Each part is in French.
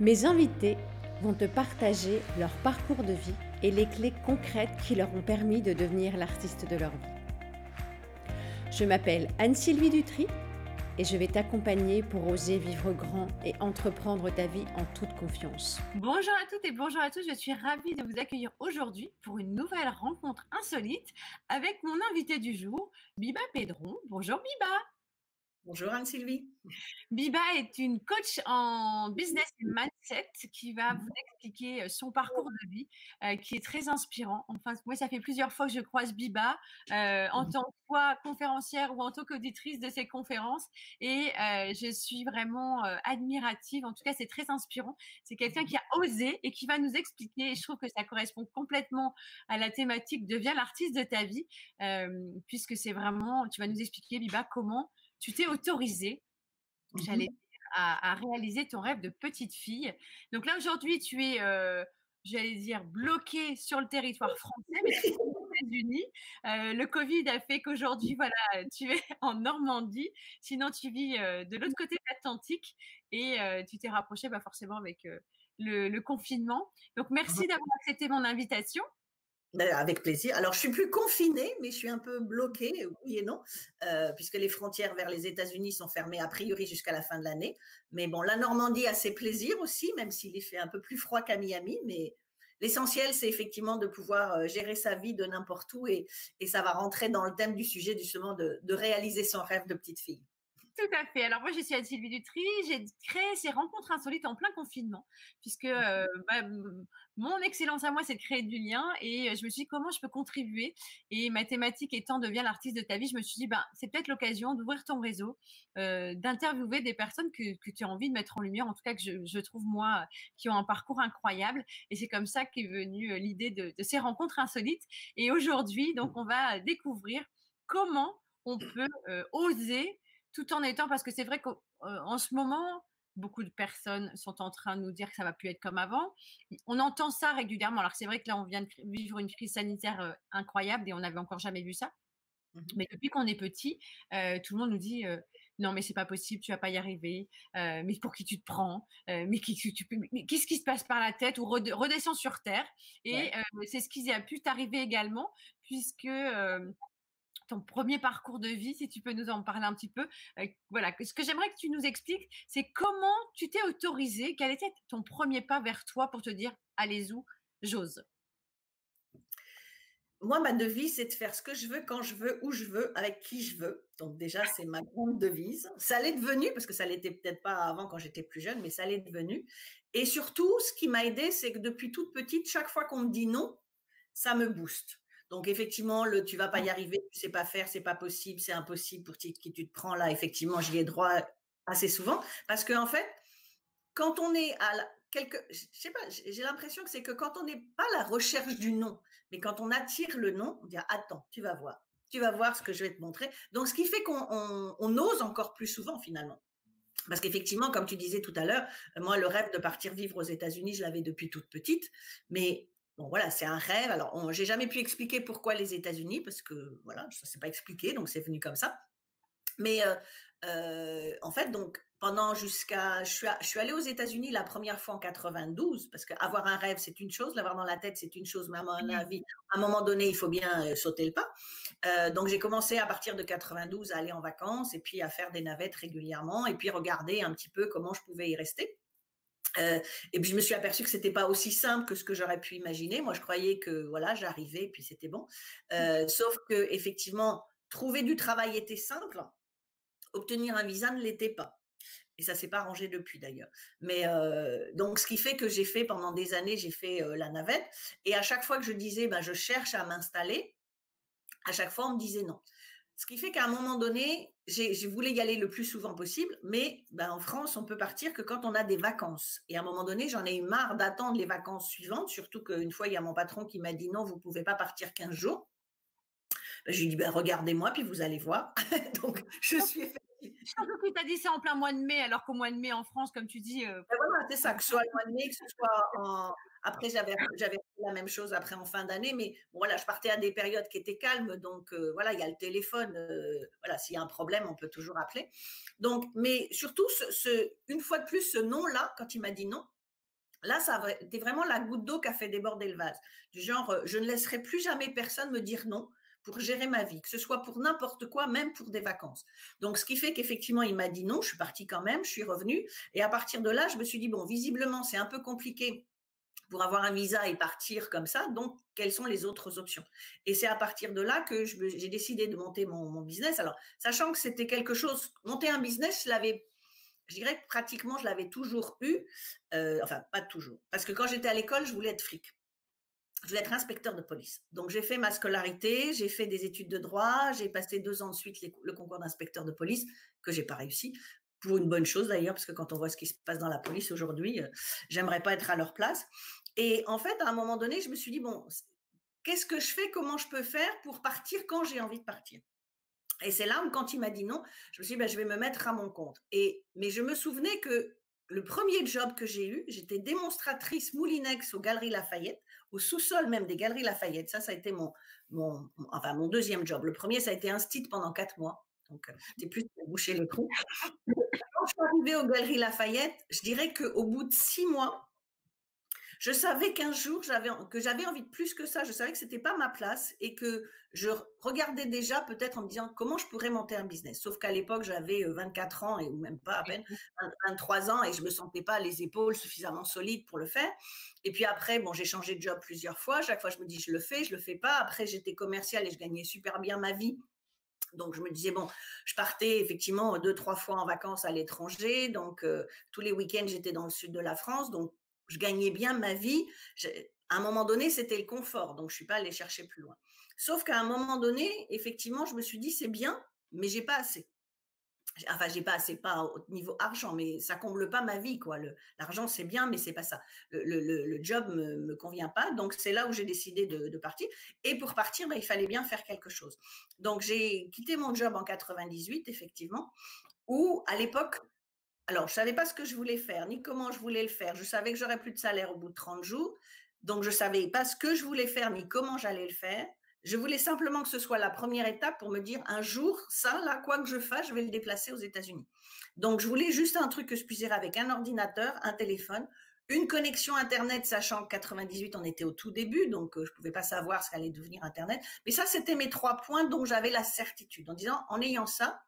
Mes invités vont te partager leur parcours de vie et les clés concrètes qui leur ont permis de devenir l'artiste de leur vie. Je m'appelle Anne-Sylvie Dutry et je vais t'accompagner pour oser vivre grand et entreprendre ta vie en toute confiance. Bonjour à toutes et bonjour à tous, je suis ravie de vous accueillir aujourd'hui pour une nouvelle rencontre insolite avec mon invité du jour, Biba Pedron. Bonjour Biba. Bonjour Anne-Sylvie. Biba est une coach en business mindset qui va vous expliquer son parcours de vie euh, qui est très inspirant. Enfin, moi, ça fait plusieurs fois que je croise Biba euh, en tant que conférencière ou en tant qu'auditrice de ses conférences et je suis vraiment admirative. En tout cas, c'est très inspirant. C'est quelqu'un qui a osé et qui va nous expliquer et je trouve que ça correspond complètement à la thématique deviens l'artiste de ta vie puisque c'est vraiment, tu vas nous expliquer Biba comment tu t'es autorisé, mmh j'allais dire, à, réaliser ton rêve de petite fille. Donc là, aujourd'hui, tu es, euh, j'allais dire, bloqué sur le territoire français, mais aux États-Unis. Euh, le Covid a fait qu'aujourd'hui, voilà, tu es en Normandie. Sinon, tu vis euh, de l'autre côté de l'Atlantique et tu t'es rapproché bah, forcément avec le, le, confinement. Donc, merci d'avoir accepté mon invitation. Ben, avec plaisir. Alors, je suis plus confinée, mais je suis un peu bloquée, oui et non, euh, puisque les frontières vers les États-Unis sont fermées a priori jusqu'à la fin de l'année. Mais bon, la Normandie a ses plaisirs aussi, même s'il y fait un peu plus froid qu'à Miami. Mais l'essentiel, c'est effectivement de pouvoir euh, gérer sa vie de n'importe où et, ça va rentrer dans le thème du sujet, justement, de réaliser son rêve de petite fille. Tout à fait. Alors moi, je suis Anne-Sylvie Dutry. J'ai créé ces rencontres insolites en plein confinement, puisque euh, bah, mon excellence à moi, c'est de créer du lien. Et je me suis dit, comment je peux contribuer? Et ma thématique étant devient l'artiste de ta vie, je me suis dit, bah, c'est peut-être l'occasion d'ouvrir ton réseau, euh, d'interviewer des personnes que, tu as envie de mettre en lumière, en tout cas que je, trouve, moi, qui ont un parcours incroyable. Et c'est comme ça qu'est venue l'idée de, de ces rencontres insolites. Et aujourd'hui, donc, on va découvrir comment on peut oser tout en étant, parce que c'est vrai qu'en ce moment, beaucoup de personnes sont en train de nous dire que ça va plus être comme avant. On entend ça régulièrement. Alors c'est vrai que là, on vient de vivre une crise sanitaire incroyable et on n'avait encore jamais vu ça. Mmh mais depuis qu'on est petit, tout le monde nous dit non mais c'est pas possible, tu vas pas y arriver. mais pour qui tu te prends? Mais qu'est-ce qui se passe par la tête Ou redescends sur terre. Et c'est ce qui a pu t'arriver également, puisque ton premier parcours de vie, si tu peux nous en parler un petit peu. Euh, voilà, ce que j'aimerais que tu nous expliques, c'est comment tu t'es autorisé, quel était ton premier pas vers toi pour te dire, allez où, j'ose? Moi, ma devise, c'est de faire ce que je veux, quand je veux, où je veux, avec qui je veux. Donc déjà, c'est ma grande devise. Ça l'est devenu, parce que ça l'était peut-être pas avant quand j'étais plus jeune, mais ça l'est devenu. Et surtout, ce qui m'a aidé, c'est que depuis toute petite, chaque fois qu'on me dit non, ça me booste. Donc effectivement, le tu vas pas y arriver, tu sais pas faire, c'est pas possible, c'est impossible pour qui, tu te prends là. Effectivement, j'y ai droit assez souvent parce que en fait, quand on est à la, quelque, je sais pas, j'ai l'impression que c'est que quand on n'est pas à la recherche du nom, mais quand on attire le nom, on dit attends, tu vas voir, tu vas voir ce que je vais te montrer. Donc ce qui fait qu'on on, ose encore plus souvent finalement. Parce qu'effectivement, comme tu disais tout à l'heure, moi, le rêve de partir vivre aux États-Unis, je l'avais depuis toute petite. Mais Bon, voilà, c'est un rêve. Alors, j'ai jamais pu expliquer pourquoi les États-Unis, parce que voilà, ça s'est pas expliqué, donc c'est venu comme ça. Mais euh, euh, en fait, donc pendant jusqu'à, je suis, je suis allée aux États-Unis la première fois en 92, parce qu'avoir un rêve c'est une chose, l'avoir dans la tête c'est une chose, mais à mon avis, à un moment donné, il faut bien euh, sauter le pas. donc j'ai commencé à partir de 92 à aller en vacances et puis à faire des navettes régulièrement et puis regarder un petit peu comment je pouvais y rester. Euh, et puis je me suis aperçue que c'était pas aussi simple que ce que j'aurais pu imaginer. Moi, je croyais que voilà, j'arrivais et puis c'était bon. Euh, sauf que effectivement, trouver du travail était simple, obtenir un visa ne l'était pas. Et ça s'est pas arrangé depuis d'ailleurs. Mais euh, donc, ce qui fait que j'ai fait pendant des années, j'ai fait la navette. Et à chaque fois que je disais, ben, je cherche à m'installer, à chaque fois on me disait non. Ce qui fait qu'à un moment donné, je voulais y aller le plus souvent possible, mais ben, en France, on peut partir que quand on a des vacances. Et à un moment donné, j'en ai eu marre d'attendre les vacances suivantes, surtout qu'une fois, il y a mon patron qui m'a dit non, vous ne pouvez pas partir 15 jours. Ben, je lui ai dit, ben, regardez-moi, puis vous allez voir. Donc, je suis Surtout que tu as dit ça en plein mois de mai, alors qu'au mois de mai en France, comme tu dis. Euh, ben voilà, c'est ça, que ce soit le mois de mai, que ce soit en. Après, j'avais, j'avais la même chose après en fin d'année, mais voilà, je partais à des périodes qui étaient calmes, donc euh, voilà, il y a le téléphone, euh, voilà, s'il y a un problème, on peut toujours appeler. Donc, mais surtout, ce, une fois de plus, ce nom-là, quand il m'a dit non, Là, ça était vraiment la goutte d'eau qui a fait déborder le vase. Du genre, je ne laisserai plus jamais personne me dire non pour gérer ma vie, que ce soit pour n'importe quoi, même pour des vacances. Donc, ce qui fait qu'effectivement, il m'a dit non, je suis partie quand même, je suis revenue. Et à partir de là, je me suis dit, bon, visiblement, c'est un peu compliqué pour avoir un visa et partir comme ça. Donc, quelles sont les autres options? Et c'est à partir de là que j'ai décidé de monter mon, business. Alors, sachant que c'était quelque chose, monter un business, je l'avais, je dirais que pratiquement, je l'avais toujours eu. Euh, enfin, pas toujours. Parce que quand j'étais à l'école, je voulais être flic je voulais être inspecteur de police. Donc j'ai fait ma scolarité, j'ai fait des études de droit, j'ai passé deux ans de suite le concours d'inspecteur de police que j'ai pas réussi pour une bonne chose d'ailleurs parce que quand on voit ce qui se passe dans la police aujourd'hui, euh, j'aimerais pas être à leur place. Et en fait, à un moment donné, je me suis dit bon, qu'est-ce que je fais Comment je peux faire pour partir quand j'ai envie de partir? Et c'est là où quand il m'a dit non, je me suis dit ben, je vais me mettre à mon compte. Et mais je me souvenais que le premier job que j'ai eu, j'étais démonstratrice Moulinex aux Galeries Lafayette au sous-sol même des Galeries Lafayette. Ça, ça a été mon, mon, deuxième job. Le premier, ça a été un pendant quatre mois. Donc, euh, c'était plus de boucher le trou. Quand je suis arrivée aux Galeries Lafayette, je dirais qu'au bout de six mois, je savais qu'un jour, j'avais, que j'avais envie de plus que ça. Je savais que c'était pas ma place et que je regardais déjà peut-être en me disant comment je pourrais monter un business. Sauf qu'à l'époque, j'avais 24 ans et même pas à peine 23 ans et je me sentais pas les épaules suffisamment solides pour le faire. Et puis après, bon, j'ai changé de job plusieurs fois. Chaque fois, je me dis je le fais, je le fais pas. Après, j'étais commerciale et je gagnais super bien ma vie. Donc je me disais bon, je partais effectivement deux trois fois en vacances à l'étranger. Donc tous les week-ends j'étais dans le sud de la France. Donc je gagnais bien ma vie. À un moment donné, c'était le confort, donc je suis pas allée chercher plus loin. Sauf qu'à un moment donné, effectivement, je me suis dit c'est bien, mais j'ai pas assez. Enfin, j'ai pas assez, pas au niveau argent, mais ça comble pas ma vie, quoi. L'argent, c'est bien, mais c'est pas ça. Le, job me, me convient pas, donc c'est là où j'ai décidé de, partir. Et pour partir, ben, il fallait bien faire quelque chose. Donc j'ai quitté mon job en 98, effectivement, où à l'époque, alors, je ne savais pas ce que je voulais faire, ni comment je voulais le faire. Je savais que j'aurais plus de salaire au bout de 30 jours. Donc, je ne savais pas ce que je voulais faire, ni comment j'allais le faire. Je voulais simplement que ce soit la première étape pour me dire un jour, ça, là, quoi que je fasse, je vais le déplacer aux États-Unis. Donc, je voulais juste un truc que je puisse dire avec un ordinateur, un téléphone, une connexion Internet, sachant que 98, on était au tout début, donc euh, je ne pouvais pas savoir ce qu'allait devenir Internet. Mais ça, c'était mes trois points dont j'avais la certitude, en disant, en ayant ça,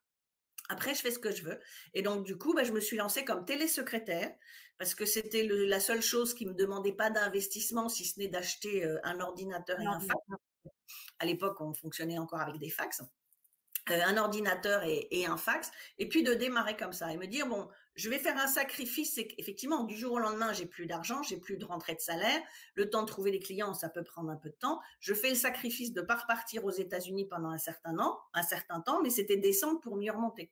après, je fais ce que je veux. Et donc, du coup, bah, je me suis lancée comme télésecrétaire parce que c'était la seule chose qui me demandait pas d'investissement, si ce n'est d'acheter euh, un ordinateur et un fax. À l'époque, on fonctionnait encore avec des fax. Euh, un ordinateur et, un fax, et puis de démarrer comme ça et me dire bon, je vais faire un sacrifice. C'est qu'effectivement, du jour au lendemain, j'ai plus d'argent, j'ai plus de rentrée de salaire, le temps de trouver des clients, ça peut prendre un peu de temps. Je fais le sacrifice de pas repartir aux États-Unis pendant un certain temps, un certain temps, mais c'était descendre pour mieux remonter.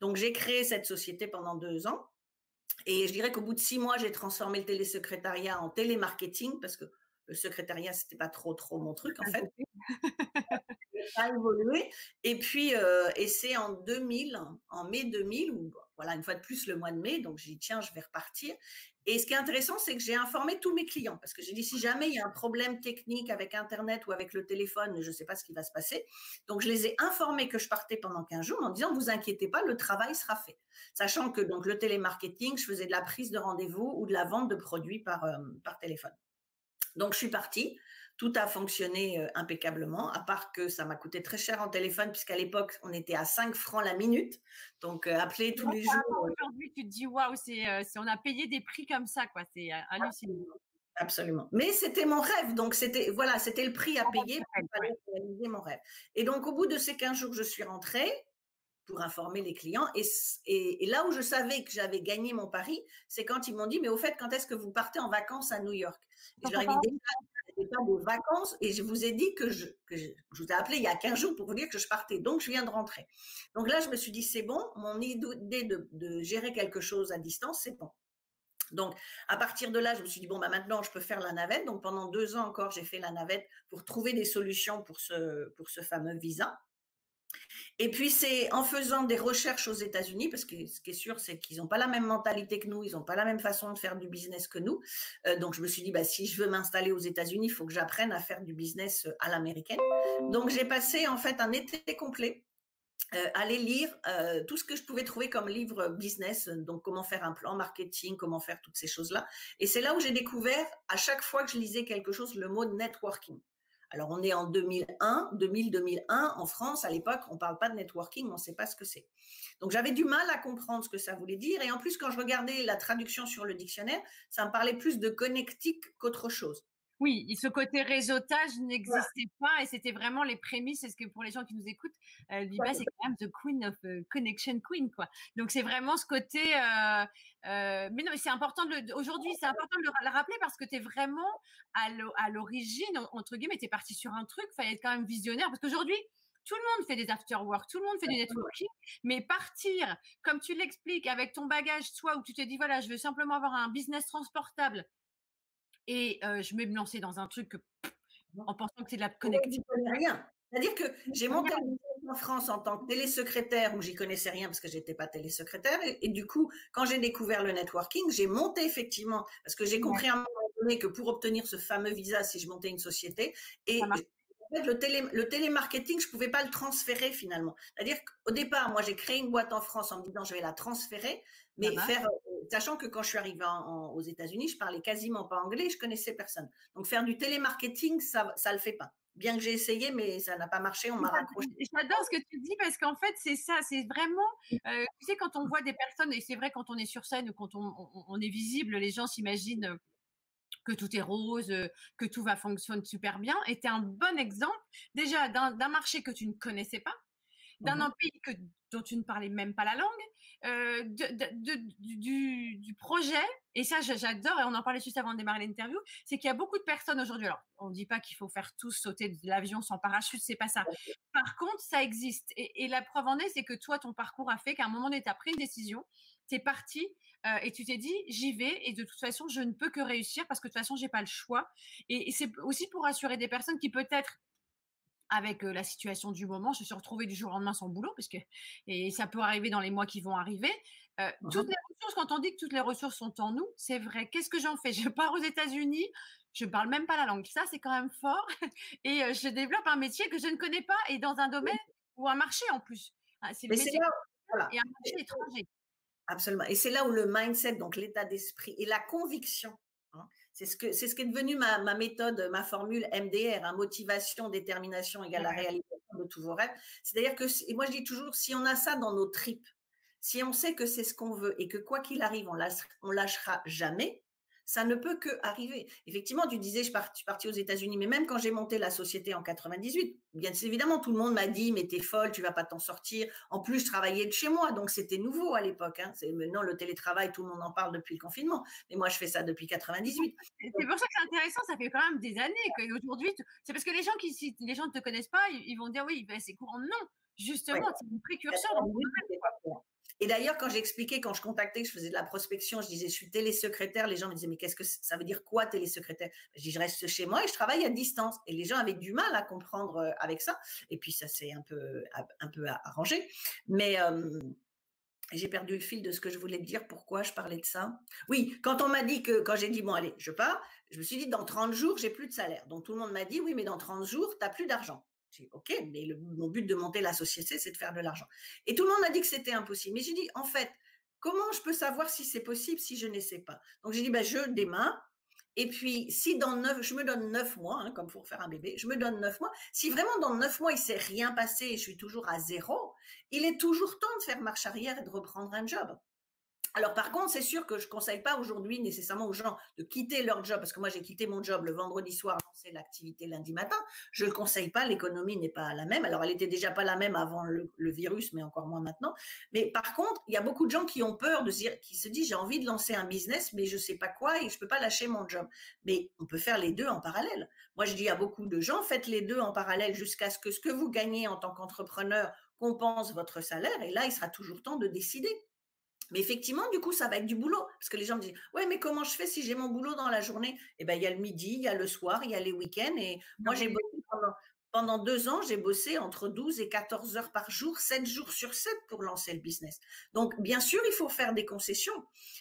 Donc j'ai créé cette société pendant deux ans. Et je dirais qu'au bout de six mois, j'ai transformé le télésecrétariat en télémarketing parce que le secrétariat, c'était pas trop trop mon truc en fait. a évolué. Et puis, euh, et c'est en 2000, en mai 2000, ou voilà, une fois de plus le mois de mai, donc j'ai dit tiens, je vais repartir. Et ce qui est intéressant, c'est que j'ai informé tous mes clients parce que j'ai dit si jamais il y a un problème technique avec Internet ou avec le téléphone, je ne sais pas ce qui va se passer. Donc je les ai informés que je partais pendant 15 jours en disant vous inquiétez pas, le travail sera fait. Sachant que donc le télémarketing, je faisais de la prise de rendez-vous ou de la vente de produits par, euh, par téléphone. Donc je suis partie. Tout a fonctionné euh, impeccablement, à part que ça m'a coûté très cher en téléphone, puisqu'à l'époque, on était à 5 francs la minute. Donc, euh, appeler tous les jours. Euh aujourd'hui, tu te dis, waouh, c'est, on a payé des prix comme ça, quoi. C'est hallucinant. Absolument. Mais c'était mon rêve. Donc, c'était, voilà, c'était le prix à payer pour réaliser mon rêve. Et donc, au bout de ces 15 jours, je suis rentrée pour informer les clients. Et, là où je savais que j'avais gagné mon pari, c'est quand ils m'ont dit, mais au fait, quand est-ce que vous partez en vacances à New York? Et Je leur ai dit, pas de vacances et je vous ai dit que je, je, vous ai appelé il y a 15 jours pour vous dire que je partais. Donc, je viens de rentrer. Donc là, je me suis dit, c'est bon, mon idée de, de gérer quelque chose à distance, c'est bon. Donc, à partir de là, je me suis dit, bon, bah, maintenant, je peux faire la navette. Donc, pendant deux ans encore, j'ai fait la navette pour trouver des solutions pour ce, pour ce fameux visa. Et puis c'est en faisant des recherches aux États-Unis, parce que ce qui est sûr, c'est qu'ils n'ont pas la même mentalité que nous, ils n'ont pas la même façon de faire du business que nous. Euh, donc je me suis dit, bah, si je veux m'installer aux États-Unis, il faut que j'apprenne à faire du business euh, à l'américaine. Donc j'ai passé en fait un été complet euh, aller lire euh, tout ce que je pouvais trouver comme livre business, donc comment faire un plan marketing, comment faire toutes ces choses-là. Et c'est là où j'ai découvert, à chaque fois que je lisais quelque chose, le mot networking. Alors on est en 2001, 2000-2001 en France, à l'époque, on ne parle pas de networking, on ne sait pas ce que c'est. Donc j'avais du mal à comprendre ce que ça voulait dire. Et en plus, quand je regardais la traduction sur le dictionnaire, ça me parlait plus de connectique qu'autre chose. Oui, ce côté réseautage n'existait pas et c'était vraiment les prémices. C'est ce que pour les gens qui nous écoutent, euh, c'est quand même the queen of euh, connection queen, quoi. Donc c'est vraiment ce côté. Euh, euh, mais non, mais c'est important de aujourd'hui, c'est important de le, rappeler parce que tu es vraiment à l'origine entre guillemets, tu es parti sur un truc, fallait être quand même visionnaire parce qu'aujourd'hui. Tout le monde fait des after work, tout le monde fait du networking, mais partir, comme tu l'expliques, avec ton bagage, toi, où tu te dis, voilà, je veux simplement avoir un business transportable et je vais me lancer dans un truc en pensant que c'est de la connectivité. rien. C'est-à-dire que j'ai monté en France en tant que télésecrétaire où j'y connaissais rien parce que j'étais pas télésecrétaire et, du coup quand j'ai découvert le networking j'ai monté effectivement parce que j'ai compris à un moment donné que pour obtenir ce fameux visa si je montais une société et le, télé, le télémarketing, je pouvais pas le transférer finalement. C'est-à-dire qu'au départ, moi, j'ai créé une boîte en France en me disant je vais la transférer, mais faire sachant que quand je suis arrivée aux États-Unis, je parlais quasiment pas anglais, je connaissais personne. Donc faire du télémarketing, ça, ça le fait pas. Bien que j'ai essayé, mais ça n'a pas marché, on m'a raccroché. J'adore ce que tu dis parce qu'en fait, c'est ça, c'est vraiment, euh, tu sais, quand on voit des personnes, et c'est vrai quand on est sur scène ou quand on, est visible, les gens s'imaginent que tout est rose, que tout va fonctionner super bien. Et tu es un bon exemple déjà d'un marché que tu ne connaissais pas, d'un mmh pays que, dont tu ne parlais même pas la langue, euh, de, du, du, projet, et ça j'adore, et on en parlait juste avant de démarrer l'interview, c'est qu'il y a beaucoup de personnes aujourd'hui, alors on ne dit pas qu'il faut faire tous sauter de l'avion sans parachute, c'est pas ça. Par contre, ça existe. Et, la preuve en est, c'est que toi, ton parcours a fait qu'à un moment donné, tu as pris une décision, tu es parti euh, et tu t'es dit, j'y vais, et de toute façon, je ne peux que réussir parce que de toute façon, j'ai pas le choix. Et, et c'est aussi pour rassurer des personnes qui peut-être avec la situation du moment, je suis retrouvée du jour au lendemain sans boulot, parce que, et ça peut arriver dans les mois qui vont arriver. toutes les ressources, quand on dit que toutes les ressources sont en nous, c'est vrai. Qu'est-ce que j'en fais? Je pars aux États-Unis, je ne parle même pas la langue. Ça, c'est quand même fort. Et je développe un métier que je ne connais pas et dans un domaine ou un marché en plus. Ah, c'est le métier et un marché étranger. Absolument. Et c'est là où le mindset, donc l'état d'esprit et la conviction hein, c'est ce, que, c'est ce qui est devenu ma, ma, méthode, ma formule MDR, hein, motivation, détermination égale la réalisation de tous vos rêves. C'est-à-dire que, et moi je dis toujours, si on a ça dans nos tripes, si on sait que c'est ce qu'on veut et que quoi qu'il arrive, on, lâche, on lâchera jamais, ça ne peut que arriver. Effectivement, tu disais, je, suis partie aux États-Unis, mais même quand j'ai monté la société en 98, bien évidemment, tout le monde m'a dit, mais t'es folle, tu vas pas t'en sortir. En plus, je travaillais de chez moi, donc c'était nouveau à l'époque. Hein. C'est maintenant le télétravail, tout le monde en parle depuis le confinement, mais moi, je fais ça depuis 98. C'est pour ça que c'est intéressant. Ça fait quand même des années qu'aujourd'hui, c'est parce que les gens qui, si les gens ne te connaissent pas, ils vont dire oui, ben, c'est courant. Non, justement, c'est une précurseur. Et d'ailleurs, quand j'expliquais, quand je contactais, que je faisais de la prospection, je disais, je suis télésecrétaire, les gens me disaient, mais qu'est-ce que ça veut dire quoi télésecrétaire? Je dis, je reste chez moi et je travaille à distance. Et les gens avaient du mal à comprendre euh, avec ça. Et puis, ça s'est un peu, un peu arrangé. Mais j'ai perdu le fil de ce que je voulais te dire. Pourquoi je parlais de ça Oui, quand on m'a dit que, quand j'ai dit, bon, allez, je pars, je me suis dit, dans 30 jours, j'ai plus de salaire. Donc, tout le monde m'a dit, oui, mais dans 30 jours, tu n'as plus d'argent. OK, mais mon but de monter la société, c'est de faire de l'argent. Et tout le monde a dit que c'était impossible. Mais j'ai dit, en fait, comment je peux savoir si c'est possible si je ne sais pas? Donc j'ai dit, ben, je démarre. Et puis, si dans neuf, je me donne neuf mois, hein, comme pour faire un bébé, je me donne neuf mois. Si vraiment dans neuf mois, il s'est rien passé et je suis toujours à zéro, il est toujours temps de faire marche arrière et de reprendre un job. Alors par contre, c'est sûr que je conseille pas aujourd'hui nécessairement aux gens de quitter leur job parce que moi j'ai quitté mon job le vendredi soir, c'est l'activité lundi matin. Je ne conseille pas, l'économie n'est pas la même. Alors elle était déjà pas la même avant le, virus, mais encore moins maintenant. Mais par contre, il y a beaucoup de gens qui ont peur de se dire, qui se disent j'ai envie de lancer un business, mais je sais pas quoi et je peux pas lâcher mon job. Mais on peut faire les deux en parallèle. Moi je dis à beaucoup de gens faites les deux en parallèle jusqu'à ce que ce que vous gagnez en tant qu'entrepreneur compense votre salaire et là il sera toujours temps de décider. Mais effectivement, du coup, ça va être du boulot. Parce que les gens me disent, ouais, mais comment je fais si j'ai mon boulot dans la journée? Eh bien, il y a le midi, il y a le soir, il y a les week-ends. Et moi, j'ai bossé pendant, pendant deux ans, j'ai bossé entre 12 et 14 heures par jour, 7 jours sur 7 pour lancer le business. Donc, bien sûr, il faut faire des concessions.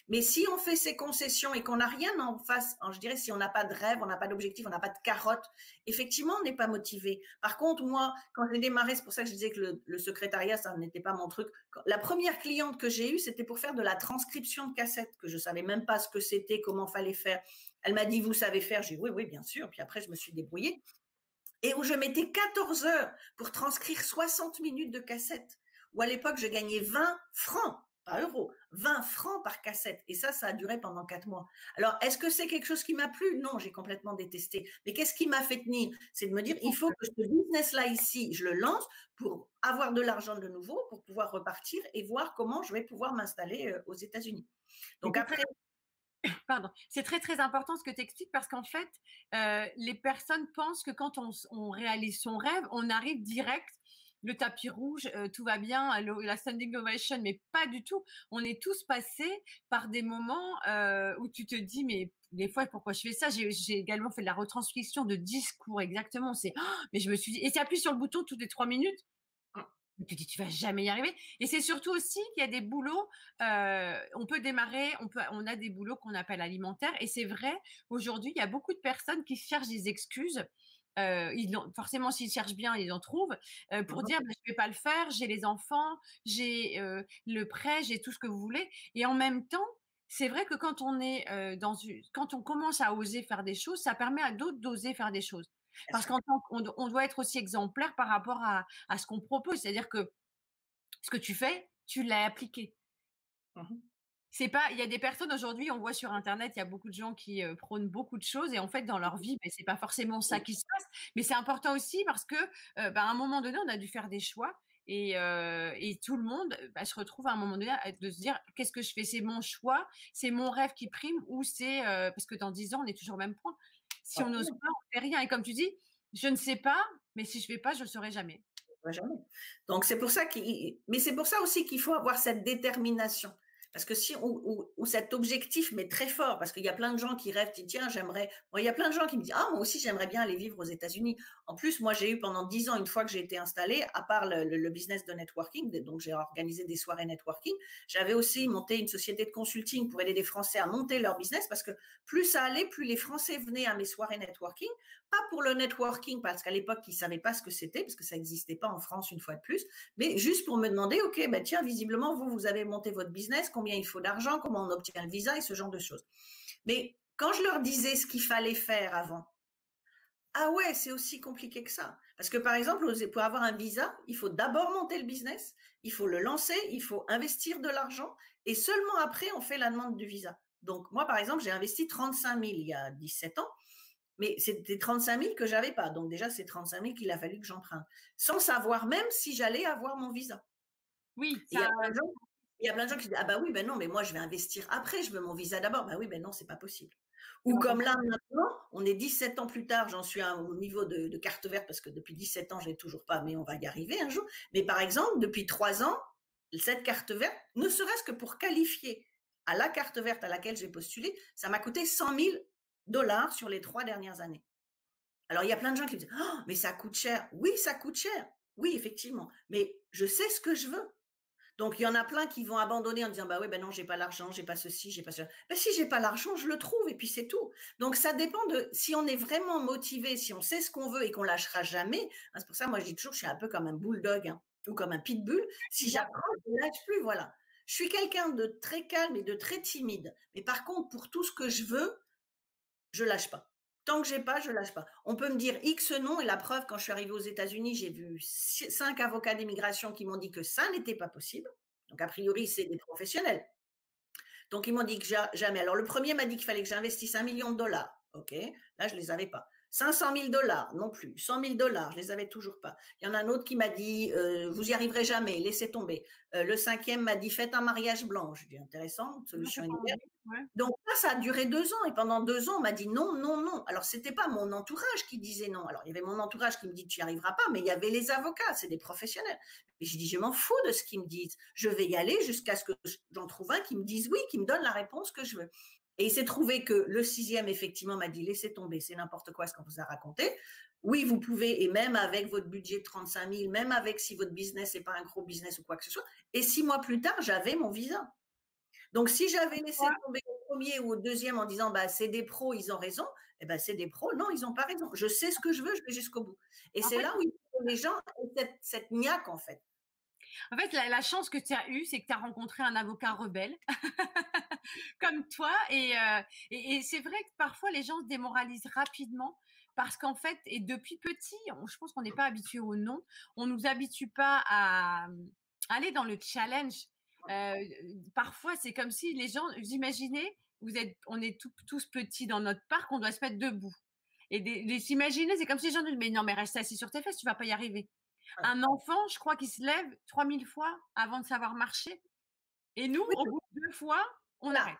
Mais si on fait ces concessions et qu'on n'a rien en face, je dirais, si on n'a pas de rêve, on n'a pas d'objectif, on n'a pas de carotte, effectivement, on n'est pas motivé. Par contre, moi, quand j'ai démarré, c'est pour ça que je disais que le, le secrétariat, ça n'était pas mon truc. La première cliente que j'ai eue, c'était pour faire de la transcription de cassettes, que je savais même pas ce que c'était, comment fallait faire. Elle m'a dit, vous savez faire? J'ai dit, oui, oui, bien sûr. Puis après, je me suis débrouillée. Et où je mettais 14 heures pour transcrire 60 minutes de cassette. Où à l'époque, je gagnais 20 francs, pas euros, 20 francs par cassette. Et ça, ça a duré pendant 4 mois. Alors, est-ce que c'est quelque chose qui m'a plu? Non, j'ai complètement détesté. Mais qu'est-ce qui m'a fait tenir? C'est de me dire, il faut que ce business-là ici, je le lance pour avoir de l'argent de nouveau, pour pouvoir repartir et voir comment je vais pouvoir m'installer euh, aux États-Unis. Donc après, Pardon, c'est très très important ce que tu expliques parce qu'en fait, euh, les personnes pensent que quand on, réalise son rêve, on arrive direct, le tapis rouge, euh, tout va bien, la standing ovation, mais pas du tout. On est tous passés par des moments euh, où tu te dis, mais des fois, pourquoi je fais ça? J'ai également fait de la retranscription de discours, exactement. C'est, oh, mais je me suis dit, et tu appuies sur le bouton toutes les trois minutes et tu dis, tu vas jamais y arriver. Et c'est surtout aussi qu'il y a des boulots, euh, on peut démarrer, on, peut, on a des boulots qu'on appelle alimentaires. Et c'est vrai, aujourd'hui, il y a beaucoup de personnes qui cherchent des excuses. Euh, ils forcément, s'ils cherchent bien, ils en trouvent euh, pour mmh dire, bah, je ne vais pas le faire, j'ai les enfants, j'ai le prêt, j'ai tout ce que vous voulez. Et en même temps, c'est vrai que quand on est dans quand on commence à oser faire des choses, ça permet à d'autres d'oser faire des choses. Parce qu'on on doit être aussi exemplaire par rapport à, ce qu'on propose. C'est-à-dire que ce que tu fais, tu l'as appliqué. Mmh c'est pas, il y a des personnes aujourd'hui, on voit sur internet, il y a beaucoup de gens qui prônent beaucoup de choses et en fait dans leur vie, ben, c'est pas forcément ça qui se passe. Mais c'est important aussi parce que, ben, à un moment donné, on a dû faire des choix et, et tout le monde bah, se retrouve à un moment donné de se dire qu'est-ce que je fais? C'est mon choix, c'est mon rêve qui prime ou c'est parce que dans dix ans on est toujours au même point. Si on n'ose pas, on fait rien. Et comme tu dis, je ne sais pas, mais si je ne fais pas, je ne saurai jamais. Jamais. Donc c'est pour ça qu'il, mais c'est pour ça aussi qu'il faut avoir cette détermination. Parce que si ou, cet objectif mais très fort, parce qu'il y a plein de gens qui rêvent, tiens, j'aimerais. il y a plein de gens qui me disent, ah, moi aussi, j'aimerais bien aller vivre aux États-Unis. En plus, moi, j'ai eu pendant dix ans, une fois que j'ai été installée, à part le, business de networking, donc j'ai organisé des soirées networking, j'avais aussi monté une société de consulting pour aider des Français à monter leur business, parce que plus ça allait, plus les Français venaient à mes soirées networking, pas pour le networking, parce qu'à l'époque, ils savaient pas ce que c'était, parce que ça n'existait pas en France une fois de plus, mais juste pour me demander, OK, ben tiens, visiblement, vous, vous avez monté votre business, combien il faut d'argent, comment on obtient le visa et ce genre de choses. Mais quand je leur disais ce qu'il fallait faire avant, ah ouais, c'est aussi compliqué que ça. Parce que par exemple, pour avoir un visa, il faut d'abord monter le business, il faut le lancer, il faut investir de l'argent, et seulement après, on fait la demande du visa. Donc moi, par exemple, j'ai investi 35 000 il y a 17 ans. Mais c'était 35 000 que j'avais pas. Donc déjà, c'est 35 000 qu'il a fallu que j'emprunte. Sans savoir même si j'allais avoir mon visa. Oui. Il, y a plein de gens, qui disent, ah bah oui, ben non, mais moi je vais investir après, je veux mon visa d'abord. Ben oui, ben non, c'est pas possible. Ou comme là maintenant, on est 17 ans plus tard, j'en suis à, au niveau de, carte verte parce que depuis 17 ans, je n'ai toujours pas, mais on va y arriver un jour. Mais par exemple, depuis 3 ans, cette carte verte, ne serait-ce que pour qualifier à la carte verte à laquelle j'ai postulé, ça m'a coûté 100 000 dollars sur les trois dernières années. Alors, il y a plein de gens qui me disent, oh, mais ça coûte cher. Oui, ça coûte cher. Oui, effectivement. Mais je sais ce que je veux. Donc, il y en a plein qui vont abandonner en disant, bah oui, ben non, j'ai pas l'argent, j'ai pas ceci, j'ai pas cela. Ben, si j'ai pas l'argent, je le trouve et puis c'est tout. Donc, ça dépend de si on est vraiment motivé, si on sait ce qu'on veut et qu'on lâchera jamais. Hein, c'est pour ça, moi, je dis toujours, je suis un peu comme un bulldog hein, ou comme un pitbull. Si j'apprends, je ne lâche plus, voilà. Je suis quelqu'un de très calme et de très timide. Mais par contre, pour tout ce que je veux, je lâche pas. Tant que j'ai pas, je lâche pas. On peut me dire X nom et la preuve, quand je suis arrivée aux États-Unis, j'ai vu cinq avocats d'immigration qui m'ont dit que ça n'était pas possible. Donc, a priori, c'est des professionnels. Donc, ils m'ont dit que jamais. Alors, le premier m'a dit qu'il fallait que j'investisse un million de dollars. OK. Là, je les avais pas. 500 000 dollars, non plus. 100 000 dollars, je les avais toujours pas. Il y en a un autre qui m'a dit, euh, vous y arriverez jamais, laissez tomber. Euh, le cinquième m'a dit, faites un mariage blanc. Je dis, intéressant, solution Donc là, ça a duré deux ans. Et pendant deux ans, on m'a dit non, non, non. Alors, c'était pas mon entourage qui disait non. Alors, il y avait mon entourage qui me dit, tu n'y arriveras pas, mais il y avait les avocats, c'est des professionnels. Et je dis, je m'en fous de ce qu'ils me disent. Je vais y aller jusqu'à ce que j'en trouve un qui me dise oui, qui me donne la réponse que je veux. Et il s'est trouvé que le sixième, effectivement, m'a dit laissez tomber, c'est n'importe quoi ce qu'on vous a raconté. Oui, vous pouvez, et même avec votre budget de 35 000, même avec si votre business n'est pas un gros business ou quoi que ce soit. Et six mois plus tard, j'avais mon visa. Donc, si j'avais laissé tomber au premier ou au deuxième en disant bah, c'est des pros, ils ont raison, eh ben, c'est des pros, non, ils n'ont pas raison. Je sais ce que je veux, je vais jusqu'au bout. Et c'est là où les gens ont cette, cette niaque, en fait. En fait, la, chance que tu as eue, c'est que tu as rencontré un avocat rebelle comme toi. Euh, et, c'est vrai que parfois, les gens se démoralisent rapidement parce qu'en fait, et depuis petit, je pense qu'on n'est pas habitué au nom, on nous habitue pas à, aller dans le challenge. Euh, parfois, c'est comme si les gens, vous imaginez, vous êtes, on est tous petits dans notre parc, on doit se mettre debout. Et s'imaginer, c'est comme si les gens disent, mais non, mais reste assis sur tes fesses, tu vas pas y arriver. Un enfant, je crois qu'il se lève 3000 fois avant de savoir marcher. Et nous, au bout de deux fois, on arrête.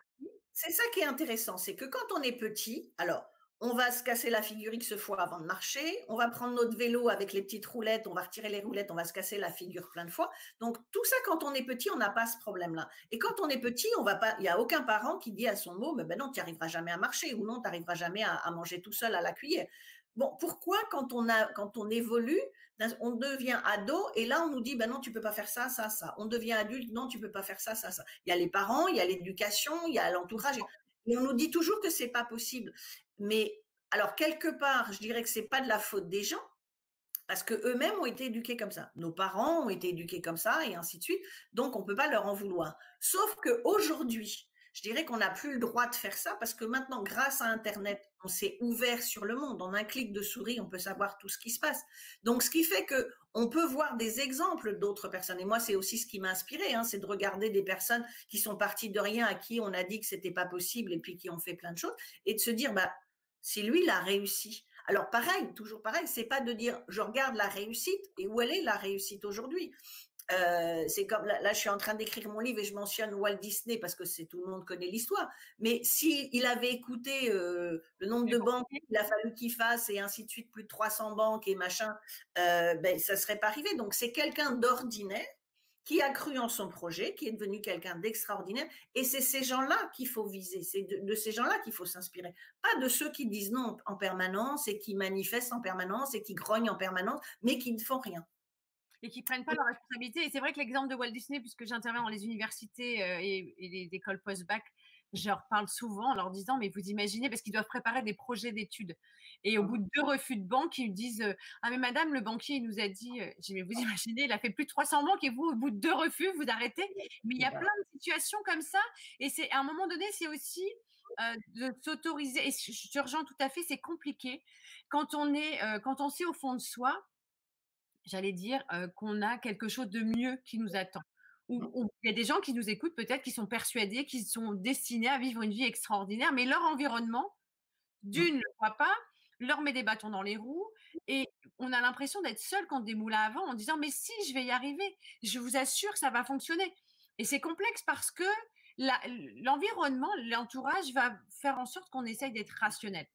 C'est ça qui est intéressant, c'est que quand on est petit, alors on va se casser la figure X fois avant de marcher, on va prendre notre vélo avec les petites roulettes, on va retirer les roulettes, on va se casser la figure plein de fois. Donc tout ça, quand on est petit, on n'a pas ce problème-là. Et quand on est petit, on va pas, il n'y a aucun parent qui dit à son mot, mais ben non, tu n'arriveras jamais à marcher ou non, tu n'arriveras jamais à, manger tout seul à la cuillère. Bon, pourquoi quand on a, quand on évolue, on devient ado et là on nous dit ben non tu peux pas faire ça ça ça. On devient adulte non tu peux pas faire ça ça ça. Il y a les parents, il y a l'éducation, il y a l'entourage et on nous dit toujours que c'est pas possible. Mais alors quelque part, je dirais que c'est pas de la faute des gens parce que eux-mêmes ont été éduqués comme ça. Nos parents ont été éduqués comme ça et ainsi de suite. Donc on peut pas leur en vouloir. Sauf que aujourd'hui, je dirais qu'on n'a plus le droit de faire ça parce que maintenant, grâce à Internet, on s'est ouvert sur le monde. En un clic de souris, on peut savoir tout ce qui se passe. Donc, ce qui fait que on peut voir des exemples d'autres personnes. Et moi, c'est aussi ce qui m'a inspiré, hein, c'est de regarder des personnes qui sont parties de rien, à qui on a dit que c'était pas possible et puis qui ont fait plein de choses, et de se dire, bah, si lui, il a réussi. Alors pareil, toujours pareil, c'est pas de dire je regarde la réussite et où elle est la réussite aujourd'hui. Euh, c'est comme là, je suis en train d'écrire mon livre et je mentionne Walt Disney parce que c'est tout le monde connaît l'histoire. Mais s'il il avait écouté euh, le nombre de banques qu'il a fallu qu'il fasse et ainsi de suite, plus de 300 banques et machin, euh, ben ça serait pas arrivé. Donc c'est quelqu'un d'ordinaire qui a cru en son projet, qui est devenu quelqu'un d'extraordinaire. Et c'est ces gens-là qu'il faut viser, c'est de, ces gens-là qu'il faut s'inspirer. Pas de ceux qui disent non en permanence et qui manifestent en permanence et qui grognent en permanence, mais qui ne font rien et qui prennent pas leurs responsabilités. Et c'est vrai que l'exemple de Walt Disney, puisque j'interviens dans les universités euh, et, les écoles post-bac, je leur parle souvent en leur disant, mais vous imaginez, parce qu'ils doivent préparer des projets d'études. Et au bout de deux refus de banque, ils me disent, euh, ah mais madame, le banquier, il nous a dit, euh, j'ai mais vous imaginez, il a fait plus de 300 banques et vous, au bout de deux refus, vous arrêtez. Mais il y a plein de situations comme ça. Et c'est à un moment donné, c'est aussi de s'autoriser. Et je te rejoins tout à fait, c'est compliqué. Quand on est, quand on sait au fond de soi, j'allais dire, qu'on a quelque chose de mieux qui nous attend. Ou il y a des gens qui nous écoutent peut-être qui sont persuadés qu'ils sont destinés à vivre une vie extraordinaire, mais leur environnement, mmh. d'une, ne le voit pas, leur met des bâtons dans les roues et on a l'impression d'être seul quand des moulins avant en disant mais si je vais y arriver, je vous assure que ça va fonctionner. Et c'est complexe parce que l'environnement, l'entourage va faire en sorte qu'on essaye d'être rationnel.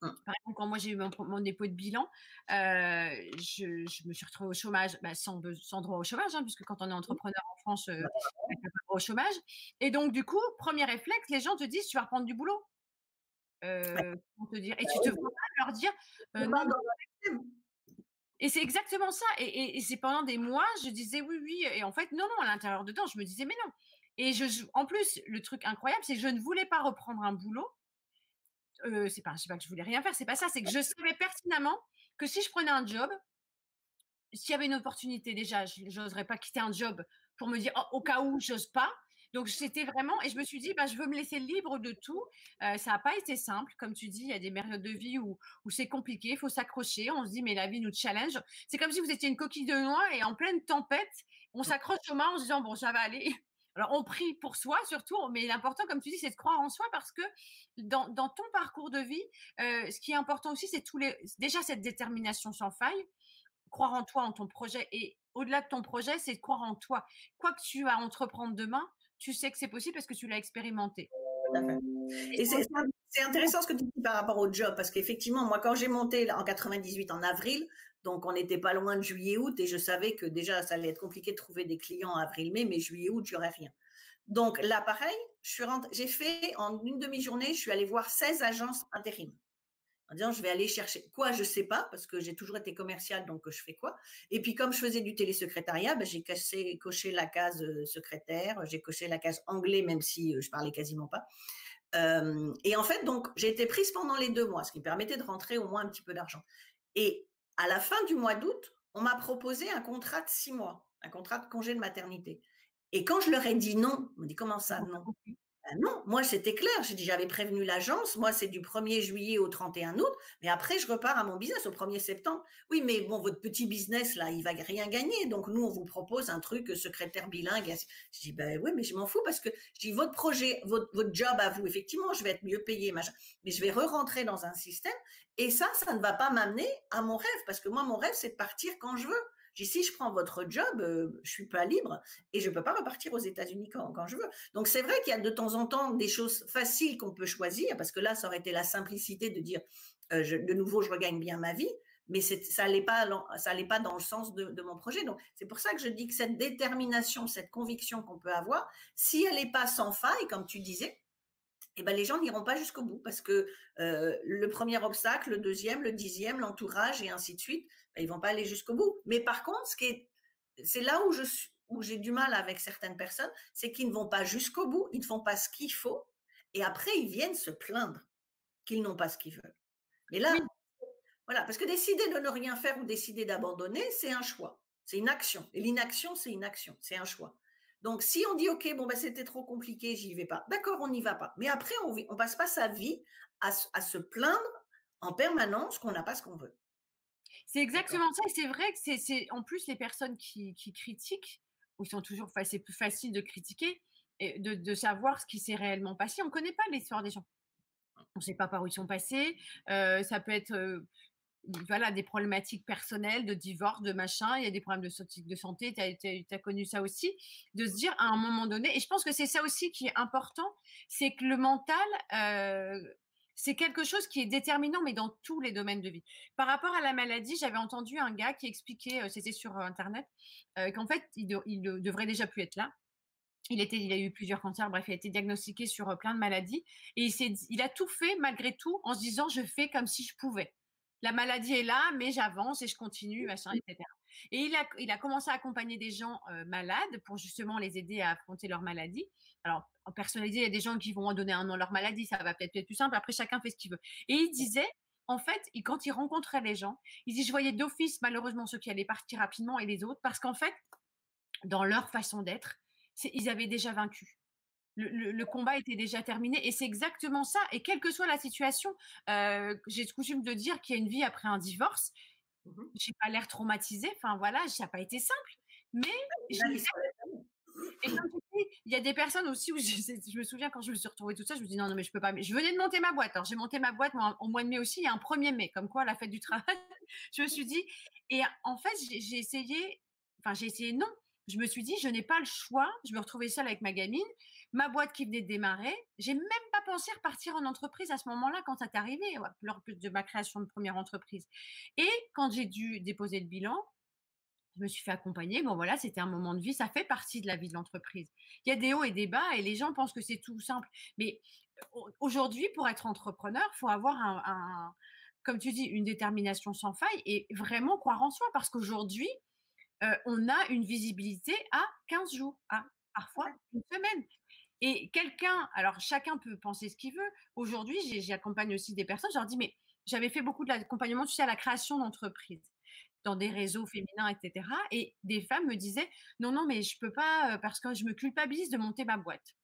Mmh. Par exemple, quand moi j'ai eu mon, dépôt de bilan, euh, je, me suis retrouvée au chômage, bah, sans, droit au chômage, hein, puisque quand on est entrepreneur en France, euh, on n'a pas droit au chômage. Et donc, du coup, premier réflexe, les gens te disent, tu vas reprendre du boulot. Euh, te dire, et bah tu te vois leur dire, non, Et c'est exactement ça. Et, c'est pendant des mois, je disais oui, oui. Et en fait, non, non, à l'intérieur dedans, je me disais, mais non. Et je, en plus, le truc incroyable, c'est que je ne voulais pas reprendre un boulot euh, c'est pas, pas que je voulais rien faire, c'est pas ça, c'est que je savais pertinemment que si je prenais un job, s'il y avait une opportunité, déjà, je n'oserais pas quitter un job pour me dire «Oh, au cas où j'ose pas. Donc c'était vraiment, et je me suis dit, bah, je veux me laisser libre de tout. Euh, ça n'a pas été simple, comme tu dis, il y a des périodes de vie où, où c'est compliqué, il faut s'accrocher. On se dit, mais la vie nous challenge. C'est comme si vous étiez une coquille de noix et en pleine tempête, on s'accroche aux mains en se disant, bon, ça va aller. Alors, on prie pour soi surtout, mais l'important, comme tu dis, c'est de croire en soi parce que dans, ton parcours de vie, euh, ce qui est important aussi, c'est tous les, déjà cette détermination sans faille, croire en toi, en ton projet. Et au-delà de ton projet, c'est de croire en toi. Quoi que tu vas entreprendre demain, tu sais que c'est possible parce que tu l'as expérimenté. Et c'est intéressant ce que tu dis par rapport au job, parce qu'effectivement, moi, quand j'ai monté en 98, en avril, donc, on n'était pas loin de juillet-août et je savais que déjà, ça allait être compliqué de trouver des clients en avril-mai, mais juillet-août, j'aurais rien. Donc là, pareil, j'ai fait en une demi-journée, je suis allée voir 16 agences intérim en disant je vais aller chercher quoi, je sais pas, parce que j'ai toujours été commerciale, donc je fais quoi? Et puis comme je faisais du télésecrétariat, ben, j'ai coché la case euh, secrétaire, j'ai coché la case anglais, même si euh, je parlais quasiment pas. Euh, et en fait, donc j'ai été prise pendant les deux mois, ce qui me permettait de rentrer au moins un petit peu d'argent. Et à la fin du mois d'août, on m'a proposé un contrat de six mois, un contrat de congé de maternité. Et quand je leur ai dit non, on me dit comment ça non? Ah non, moi c'était clair, j'ai dit j'avais prévenu l'agence, moi c'est du 1er juillet au 31 août, mais après je repars à mon business au 1er septembre. Oui, mais bon, votre petit business là, il va rien gagner, donc nous on vous propose un truc secrétaire bilingue. Je dis ben oui, mais je m'en fous parce que je dis votre projet, votre, votre job à vous, effectivement, je vais être mieux payé, mais je vais re-rentrer dans un système. Et ça, ça ne va pas m'amener à mon rêve parce que moi mon rêve c'est de partir quand je veux si je prends votre job, euh, je suis pas libre et je peux pas repartir aux États-Unis quand, je veux. Donc c'est vrai qu'il y a de temps en temps des choses faciles qu'on peut choisir parce que là, ça aurait été la simplicité de dire euh, de nouveau, je regagne bien ma vie. Mais ça n'allait pas, allait pas dans le sens de, mon projet. Donc c'est pour ça que je dis que cette détermination, cette conviction qu'on peut avoir, si elle n'est pas sans faille, comme tu disais, eh ben, les gens n'iront pas jusqu'au bout parce que euh, le premier obstacle, le deuxième, le dixième, l'entourage et ainsi de suite, ben, ils vont pas aller jusqu'au bout. Mais par contre, ce qui est, c'est là où je où j'ai du mal avec certaines personnes, c'est qu'ils ne vont pas jusqu'au bout, ils ne font pas ce qu'il faut, et après ils viennent se plaindre qu'ils n'ont pas ce qu'ils veulent. Mais là, voilà, parce que décider de ne rien faire ou décider d'abandonner, c'est un choix, c'est une action. Et l'inaction, c'est une action, c'est un choix. Donc, si on dit, OK, bon, ben, c'était trop compliqué, j'y vais pas. D'accord, on n'y va pas. Mais après, on ne passe pas sa vie à, se plaindre en permanence qu'on n'a pas ce qu'on veut. C'est exactement ça. Et c'est vrai que c'est, en plus, les personnes qui, critiquent, ou sont toujours, c'est plus facile de critiquer, et de, savoir ce qui s'est réellement passé. On ne connaît pas l'histoire des gens. On ne sait pas par où ils sont passés. Euh, ça peut être euh, voilà, des problématiques personnelles, de divorce, de machin, il y a des problèmes de, de santé, tu as, connu ça aussi, de se dire à un moment donné, et je pense que c'est ça aussi qui est important, c'est que le mental, euh, c'est quelque chose qui est déterminant, mais dans tous les domaines de vie. Par rapport à la maladie, j'avais entendu un gars qui expliquait, euh, c'était sur Internet, euh, qu'en fait, il, devrait déjà plus être là. Il, a eu plusieurs cancers, bref, il a été diagnostiqué sur plein de maladies. Et il a tout fait malgré tout en se disant, je fais comme si je pouvais la maladie est là, mais j'avance et je continue, machin, etc. Et il a, il a commencé à accompagner des gens malades pour justement les aider à affronter leur maladie. Alors, en personnalisé, il y a des gens qui vont en donner un nom à leur maladie, ça va peut-être être plus simple. Après, chacun fait ce qu'il veut. Et il disait, en fait, quand il rencontrait les gens, il dit, je voyais d'office, malheureusement, ceux qui allaient partir rapidement et les autres, parce qu'en fait, dans leur façon d'être, ils avaient déjà vaincu le, combat était déjà terminé. Et c'est exactement ça. Et quelle que soit la situation, euh, j'ai coutume de dire qu'il y a une vie après un divorce. Mmh j'ai pas l'air traumatisée. Enfin voilà, ça n'a pas été simple. Mais et il y a des personnes aussi où je, me souviens quand je me suis retrouvée tout ça, je me dis non, non, mais je peux pas. Mais je venais de monter ma boîte. Alors j'ai monté ma boîte au mois de mai aussi, il y a un 1er mai, comme quoi la fête du travail. je me suis dit, et en fait, j'ai essayé, enfin j'ai essayé non. Je me suis dit, je n'ai pas le choix. Je me retrouvais seule avec ma gamine ma boîte qui venait de démarrer. J'ai même pas pensé repartir en entreprise à ce moment-là quand ça est arrivé, lors de ma création de première entreprise. Et quand j'ai dû déposer le bilan, je me suis fait accompagner. Bon, voilà, c'était un moment de vie. Ça fait partie de la vie de l'entreprise. Il y a des hauts et des bas et les gens pensent que c'est tout simple. Mais aujourd'hui, pour être entrepreneur, il faut avoir un, comme tu dis, une détermination sans faille et vraiment croire en soi parce qu'aujourd'hui, euh, on a une visibilité à 15 jours, à parfois une semaine. Et quelqu'un, alors chacun peut penser ce qu'il veut. Aujourd'hui, j'accompagne aussi des personnes. Je leur dis, mais j'avais fait beaucoup de l'accompagnement, tu sais, à la création d'entreprises dans des réseaux féminins, etc. Et des femmes me disaient, non, non, mais je peux pas euh, parce que je me culpabilise de monter ma boîte.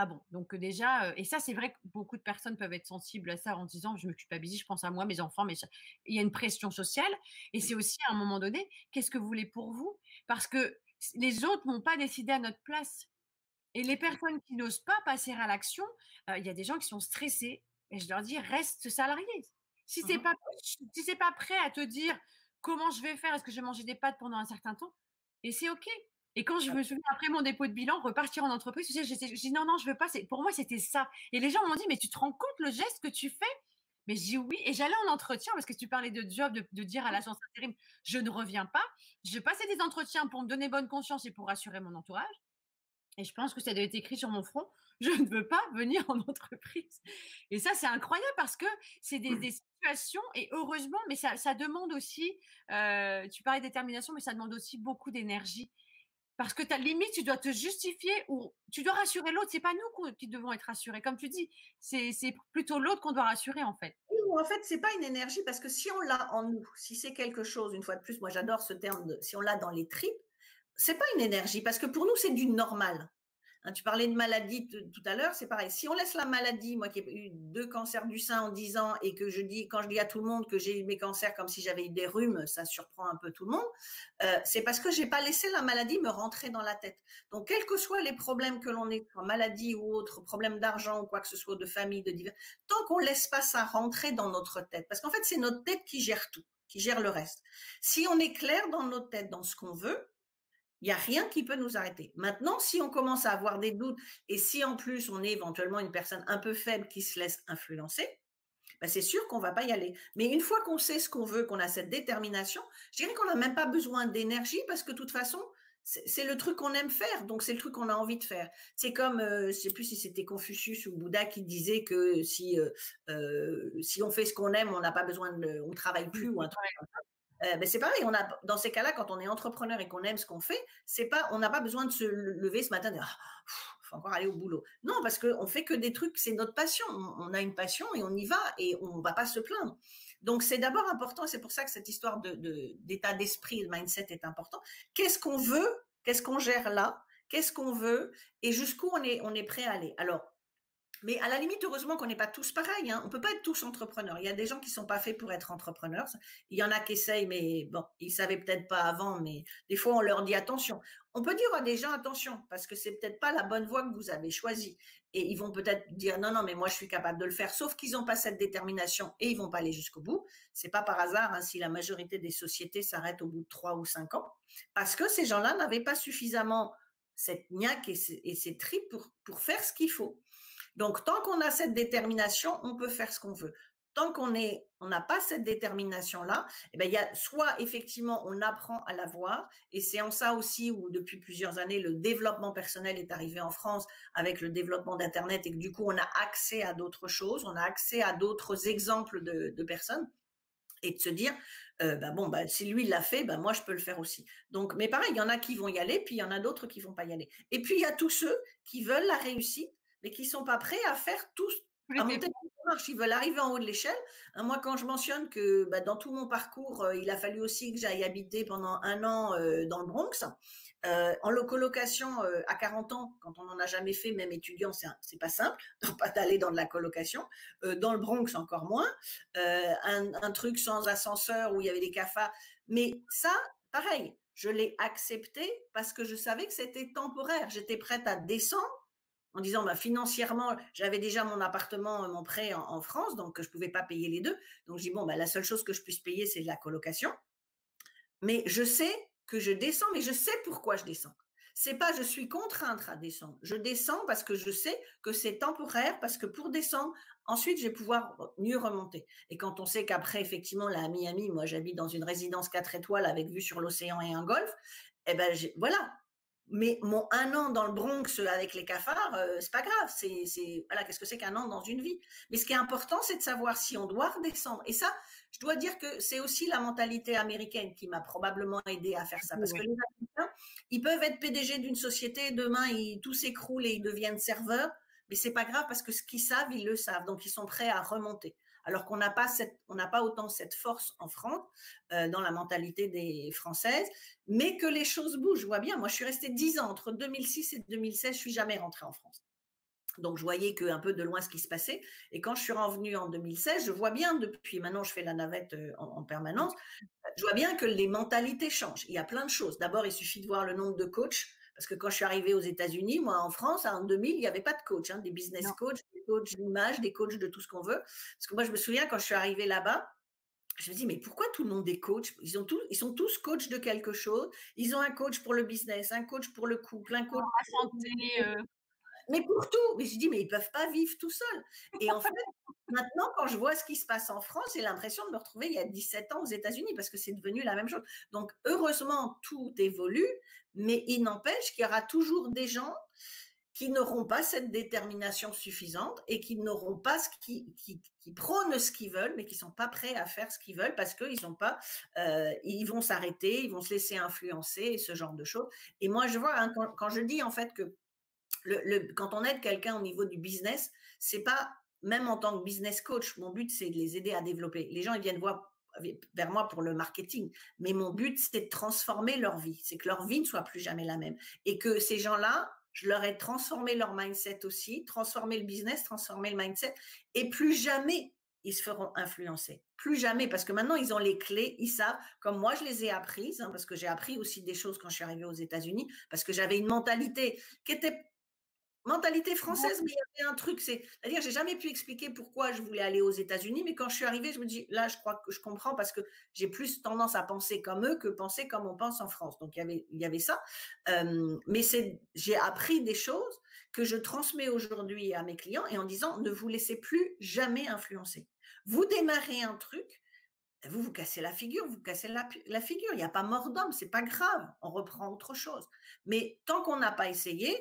Ah bon, donc déjà, euh, et ça c'est vrai que beaucoup de personnes peuvent être sensibles à ça en disant, je me culpabilise, je pense à moi, mes enfants, mais il y a une pression sociale. Et c'est aussi à un moment donné, qu'est-ce que vous voulez pour vous? Parce que les autres n'ont pas décidé à notre place. Et les personnes qui n'osent pas passer à l'action, il y a des gens qui sont stressés. Et je leur dis, reste salarié. Si tu n'es mmh pas, si pas prêt à te dire comment je vais faire, est-ce que je vais manger des pâtes pendant un certain temps, et c'est OK. Et quand je me souviens, après mon dépôt de bilan, repartir en entreprise, j'ai dit non, non, je veux pas. Pour moi, c'était ça. Et les gens m'ont dit, mais tu te rends compte le geste que tu fais? Mais je dis oui. Et j'allais en entretien parce que tu parlais de job, de, dire à l'agence intérim, je ne reviens pas. Je passais des entretiens pour me donner bonne conscience et pour rassurer mon entourage. Et je pense que ça doit être écrit sur mon front. Je ne veux pas venir en entreprise. Et ça, c'est incroyable parce que c'est des, situations, et heureusement, mais ça, demande aussi, euh, tu parlais de détermination, mais ça demande aussi beaucoup d'énergie. Parce que ta limite, tu dois te justifier ou tu dois rassurer l'autre. C'est pas nous qui devons être rassurés. Comme tu dis, c'est plutôt l'autre qu'on doit rassurer en fait. en fait, c'est pas une énergie parce que si on l'a en nous, si c'est quelque chose, une fois de plus, moi j'adore ce terme, si on l'a dans les tripes, c'est pas une énergie parce que pour nous c'est du normal. Hein, tu parlais de maladie tout à l'heure, c'est pareil. Si on laisse la maladie, moi qui ai eu deux cancers du sein en 10 ans et que je dis, quand je dis à tout le monde que j'ai eu mes cancers comme si j'avais eu des rhumes, ça surprend un peu tout le monde, euh, c'est parce que j'ai pas laissé la maladie me rentrer dans la tête. Donc, quels que soient les problèmes que l'on ait, maladie ou autre, problème d'argent ou quoi que ce soit, de famille, de divers, tant qu'on laisse pas ça rentrer dans notre tête, parce qu'en fait, c'est notre tête qui gère tout, qui gère le reste. Si on est clair dans notre tête, dans ce qu'on veut, il n'y a rien qui peut nous arrêter. Maintenant, si on commence à avoir des doutes et si en plus on est éventuellement une personne un peu faible qui se laisse influencer, ben c'est sûr qu'on va pas y aller. Mais une fois qu'on sait ce qu'on veut, qu'on a cette détermination, je dirais qu'on n'a même pas besoin d'énergie parce que de toute façon, c'est le truc qu'on aime faire, donc c'est le truc qu'on a envie de faire. C'est comme, euh, je sais plus si c'était Confucius ou Bouddha qui disait que si euh, euh, si on fait ce qu'on aime, on n'a pas besoin de, on travaille plus ou un truc comme ça. Euh, ben, c'est pareil, on a, dans ces cas-là, quand on est entrepreneur et qu'on aime ce qu'on fait, c'est pas, on n'a pas besoin de se lever ce matin et dire, «Ah, faut encore aller au boulot. Non, parce qu'on fait que des trucs, c'est notre passion. On, a une passion et on y va et on va pas se plaindre. Donc c'est d'abord important, c'est pour ça que cette histoire de, d'état d'esprit, de mindset est important. Qu'est-ce qu'on veut? Qu'est-ce qu'on gère là? Qu'est-ce qu'on veut? Et jusqu'où on est, on est prêt à aller? Alors, mais à la limite, heureusement qu'on n'est pas tous pareils. Hein. On peut pas être tous entrepreneurs. Il y a des gens qui sont pas faits pour être entrepreneurs. Il y en a qui essayent, mais bon, ils savaient peut-être pas avant. Mais des fois, on leur dit attention. On peut dire à des gens attention parce que c'est peut-être pas la bonne voie que vous avez choisie. Et ils vont peut-être dire non, non, mais moi je suis capable de le faire. Sauf qu'ils n'ont pas cette détermination et ils vont pas aller jusqu'au bout. C'est pas par hasard hein, si la majorité des sociétés s'arrêtent au bout de trois ou cinq ans parce que ces gens-là n'avaient pas suffisamment cette niaque et ces, tripes pour faire ce qu'il faut. Donc, tant qu'on a cette détermination, on peut faire ce qu'on veut. Tant qu'on n'a pas cette détermination-là, eh ben, il y a soit effectivement on apprend à l'avoir, et c'est en ça aussi où depuis plusieurs années le développement personnel est arrivé en France avec le développement d'Internet et que du coup on a accès à d'autres choses, on a accès à d'autres exemples de, personnes et de se dire euh, bah bon bah si lui l'a fait bah moi je peux le faire aussi donc mais pareil il y en a qui vont y aller puis il y en a d'autres qui vont pas y aller et puis il y a tous ceux qui veulent la réussite mais qui ne sont pas prêts à faire tout, à monter marche. Ils veulent arriver en haut de l'échelle. Hein, moi, quand je mentionne que bah, dans tout mon parcours, euh, il a fallu aussi que j'aille habiter pendant un an euh, dans le Bronx, euh, en colocation à 40 ans, quand on n'en a jamais fait, même étudiant, c'est pas simple, d'aller dans de la colocation. dans le Bronx, encore moins. Un, un, truc sans ascenseur où il y avait des cafards. Mais ça, pareil, je l'ai accepté parce que je savais que c'était temporaire. J'étais prête à descendre en disant bah, financièrement, j'avais déjà mon appartement, mon prêt en, France, donc je ne pouvais pas payer les deux. Donc je dis bon, bah, la seule chose que je puisse payer, c'est la colocation. Mais je sais que je descends, mais je sais pourquoi je descends. C'est pas je suis contrainte à descendre. Je descends parce que je sais que c'est temporaire, parce que pour descendre, ensuite je vais pouvoir mieux remonter. Et quand on sait qu'après, effectivement, là à Miami, moi j'habite dans une résidence 4 étoiles avec vue sur l'océan et un golf, eh ben voilà, mais mon un an dans le Bronx avec les cafards, euh, c'est pas grave. C'est, c'est voilà, qu'est-ce que c'est qu'un an dans une vie? Mais ce qui est important, c'est de savoir si on doit redescendre. Et ça, je dois dire que c'est aussi la mentalité américaine qui m'a probablement aidé à faire ça, parce que les Américains, ils peuvent être PDG d'une société, demain, ils, tout s'écroule et ils deviennent serveurs, mais c'est pas grave parce que ce qu'ils savent, ils le savent, donc ils sont prêts à remonter alors qu'on n'a pas cette, on n'a pas autant cette force en France euh, dans la mentalité des Françaises, mais que les choses bougent. Je vois bien. Moi, je suis restée dix ans entre 2006 et 2016. Je suis jamais rentrée en France. Donc, je voyais que un peu de loin ce qui se passait. Et quand je suis revenue en 2016, je vois bien, depuis maintenant, je fais la navette euh, en, permanence, je vois bien que les mentalités changent. Il y a plein de choses. D'abord, il suffit de voir le nombre de coachs. Parce que quand je suis arrivée aux États-Unis, moi en France, en 2000, il n'y avait pas de coach, hein, des business coachs, des coachs d'image, des coachs de tout ce qu'on veut. Parce que moi, je me souviens quand je suis arrivée là-bas, je me dis, mais pourquoi tout le monde est coach? Ils, ont ils sont tous coachs de quelque chose. Ils ont un coach pour le business, un coach pour le couple, un coach pour la santé. Euh. Mais pour tout. Mais je dis, mais ils peuvent pas vivre tout seuls. Et en fait, maintenant, quand je vois ce qui se passe en France, j'ai l'impression de me retrouver il y a 17 ans aux États-Unis parce que c'est devenu la même chose. Donc, heureusement, tout évolue, mais il n'empêche qu'il y aura toujours des gens qui n'auront pas cette détermination suffisante et qui n'auront pas ce qui, qui, prônent ce qu'ils veulent, mais qui sont pas prêts à faire ce qu'ils veulent parce qu'ils ont pas, euh, ils vont s'arrêter, ils vont se laisser influencer ce genre de choses. Et moi, je vois hein, quand, je dis en fait que quand on aide quelqu'un au niveau du business, c'est pas même en tant que business coach, mon but c'est de les aider à développer. Les gens ils viennent voir vers moi pour le marketing. Mais mon but, c'est de transformer leur vie. C'est que leur vie ne soit plus jamais la même. Et que ces gens-là, je leur ai transformé leur mindset aussi, transformé le business, transformé le mindset. Et plus jamais, ils se feront influencer. Plus jamais, parce que maintenant, ils ont les clés, ils savent, comme moi, je les ai apprises, hein, parce que j'ai appris aussi des choses quand je suis arrivée aux États-Unis, parce que j'avais une mentalité qui était Mentalité française, mais il y avait un truc, c'est, à dire j'ai jamais pu expliquer pourquoi je voulais aller aux États-Unis, mais quand je suis arrivée, je me dis, là, je crois que je comprends parce que j'ai plus tendance à penser comme eux que penser comme on pense en France. Donc, il y avait, il y avait ça. mais c'est, j'ai appris des choses que je transmets aujourd'hui à mes clients et en disant, ne vous laissez plus jamais influencer. Vous démarrez un truc, vous vous cassez la figure, vous cassez la, la figure. Il n'y a pas mort d'homme, c'est pas grave. On reprend autre chose. Mais tant qu'on n'a pas essayé,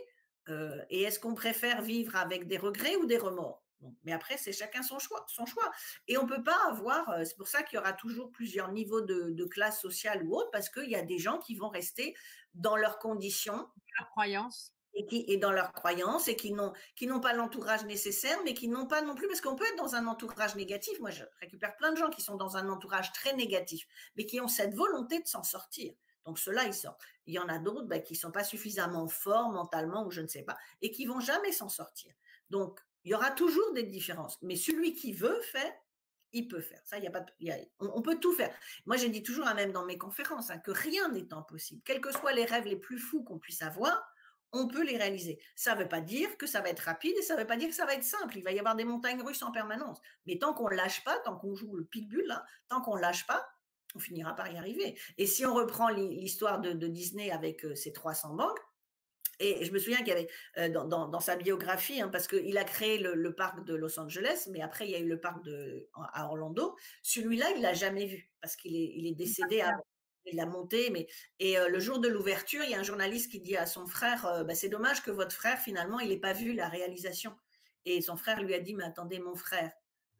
euh, et est-ce qu'on préfère vivre avec des regrets ou des remords? Mais après, c'est chacun son choix, son choix. Et on ne peut pas avoir, euh, c'est pour ça qu'il y aura toujours plusieurs niveaux de, de classe sociale ou autre, parce qu'il y a des gens qui vont rester dans leurs conditions. Leurs croyances. Et, qui, et dans leurs croyances, et qui n'ont, qui n'ont pas l'entourage nécessaire, mais qui n'ont pas non plus, parce qu'on peut être dans un entourage négatif. Moi, je récupère plein de gens qui sont dans un entourage très négatif, mais qui ont cette volonté de s'en sortir. Donc ceux-là, ils sortent. Il y en a d'autres bah, qui ne sont pas suffisamment forts mentalement ou je ne sais pas, et qui vont jamais s'en sortir. Donc il y aura toujours des différences. Mais celui qui veut faire, il peut faire. Ça, il y a pas. on, peut tout faire. Moi, j'ai dit toujours, même dans mes conférences, hein, que rien n'est impossible. Quels que soient les rêves les plus fous qu'on puisse avoir, on peut les réaliser. Ça ne veut pas dire que ça va être rapide et ça ne veut pas dire que ça va être simple. Il va y avoir des montagnes russes en permanence. Mais tant qu'on ne lâche pas, tant qu'on joue le pitbull, là, tant qu'on ne lâche pas, on finira par y arriver. Et si on reprend l'histoire de, Disney avec euh, ses 300 banques, et je me souviens qu'il y avait euh, dans, sa biographie, hein, parce qu'il a créé le, parc de Los Angeles, mais après il y a eu le parc de, à Orlando. Celui-là, il l'a jamais vu parce qu'il est, il est décédé avant. Il l'a monté, mais et euh, le jour de l'ouverture, il y a un journaliste qui dit à son frère, bah, c'est dommage que votre frère finalement il n'ait pas vu la réalisation. Et son frère lui a dit, mais attendez mon frère,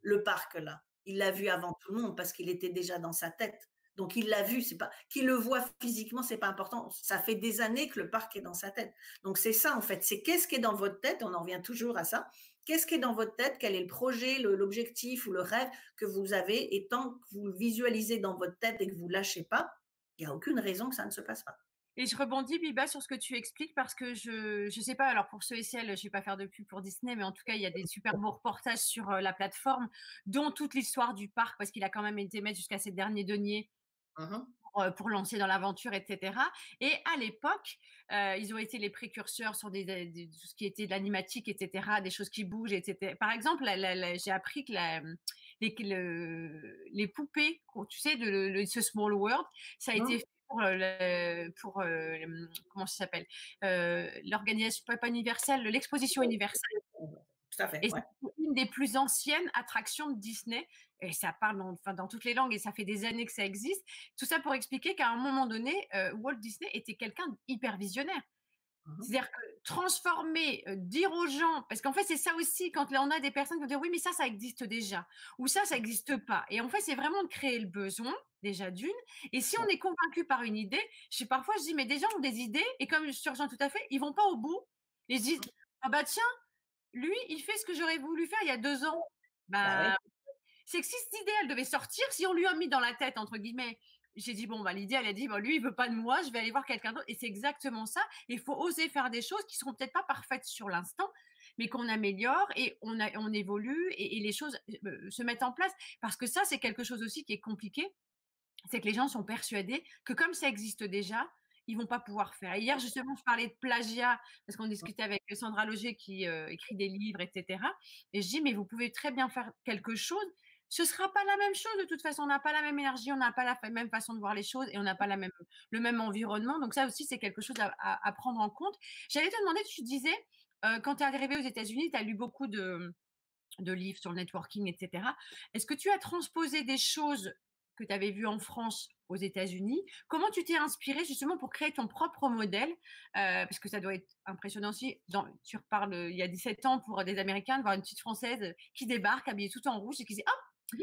le parc là, il l'a vu avant tout le monde parce qu'il était déjà dans sa tête. Donc il l'a vu, c'est pas qu'il le voit physiquement, c'est pas important. Ça fait des années que le parc est dans sa tête. Donc c'est ça en fait, c'est qu'est-ce qui est dans votre tête. On en revient toujours à ça. Qu'est-ce qui est dans votre tête Quel est le projet, l'objectif ou le rêve que vous avez Et tant que vous le visualisez dans votre tête et que vous lâchez pas, il n'y a aucune raison que ça ne se passe pas. Et je rebondis, Biba, sur ce que tu expliques parce que je ne sais pas, alors pour ceux et celles, je ne vais pas faire de pub pour Disney, mais en tout cas, il y a des super beaux reportages sur euh, la plateforme, dont toute l'histoire du parc, parce qu'il a quand même été mettre jusqu'à ses derniers deniers mmh euh, pour, lancer dans l'aventure, etc. Et à l'époque, euh, ils ont été les précurseurs sur des, tout ce qui était de l'animatique, etc., des choses qui bougent, etc. Par exemple, j'ai appris que les, les, poupées, tu sais, de, ce Small World, ça a mmh. été fait pour, le, pour comment ça s'appelle l'organisation pas universelle, l'exposition universelle. Tout à fait. Et c'est une des plus anciennes attractions de Disney. Et ça parle dans, enfin, dans toutes les langues et ça fait des années que ça existe. Tout ça pour expliquer qu'à un moment donné, Walt Disney était quelqu'un d'hyper visionnaire. Mmh C'est-à-dire que transformer, dire aux gens, parce qu'en fait c'est ça aussi quand on a des personnes qui vont dire oui mais ça ça existe déjà ou ça ça n'existe pas. Et en fait c'est vraiment de créer le besoin déjà d'une. Et si on est convaincu par une idée, je parfois je dis mais des gens ont des idées et comme je rejoins tout à fait, ils vont pas au bout. Ils disent ah bah tiens lui il fait ce que j'aurais voulu faire il y a deux ans. Bah, bah c'est que si cette idée elle devait sortir, si on lui a mis dans la tête entre guillemets j'ai dit bon bah l'idée elle a dit bon lui il veut pas de moi je vais aller voir quelqu'un d'autre et c'est exactement ça il faut oser faire des choses qui seront peut-être pas parfaites sur l'instant mais qu'on améliore et on, a, on évolue et, les choses euh, se mettent en place parce que ça c'est quelque chose aussi qui est compliqué c'est que les gens sont persuadés que comme ça existe déjà ils vont pas pouvoir faire. hier, justement, je parlais de plagiat parce qu'on discutait avec Sandra Loger qui euh, écrit des livres, etc. Et je dis, mais vous pouvez très bien faire quelque chose ce sera pas la même chose de toute façon. On n'a pas la même énergie, on n'a pas la même façon de voir les choses et on n'a pas la même, le même environnement. Donc ça aussi, c'est quelque chose à, prendre en compte. J'allais te demander, tu disais, euh, quand tu es arrivé aux États-Unis, tu as lu beaucoup de, de livres sur le networking, etc. Est-ce que tu as transposé des choses que tu avais vues en France aux États-Unis. Comment tu t'es inspiré justement pour créer ton propre modèle Parce que ça doit être impressionnant aussi. tu reparles il y a 17 ans pour des Américains de voir une petite Française qui débarque habillée tout en rouge et qui dit Oh,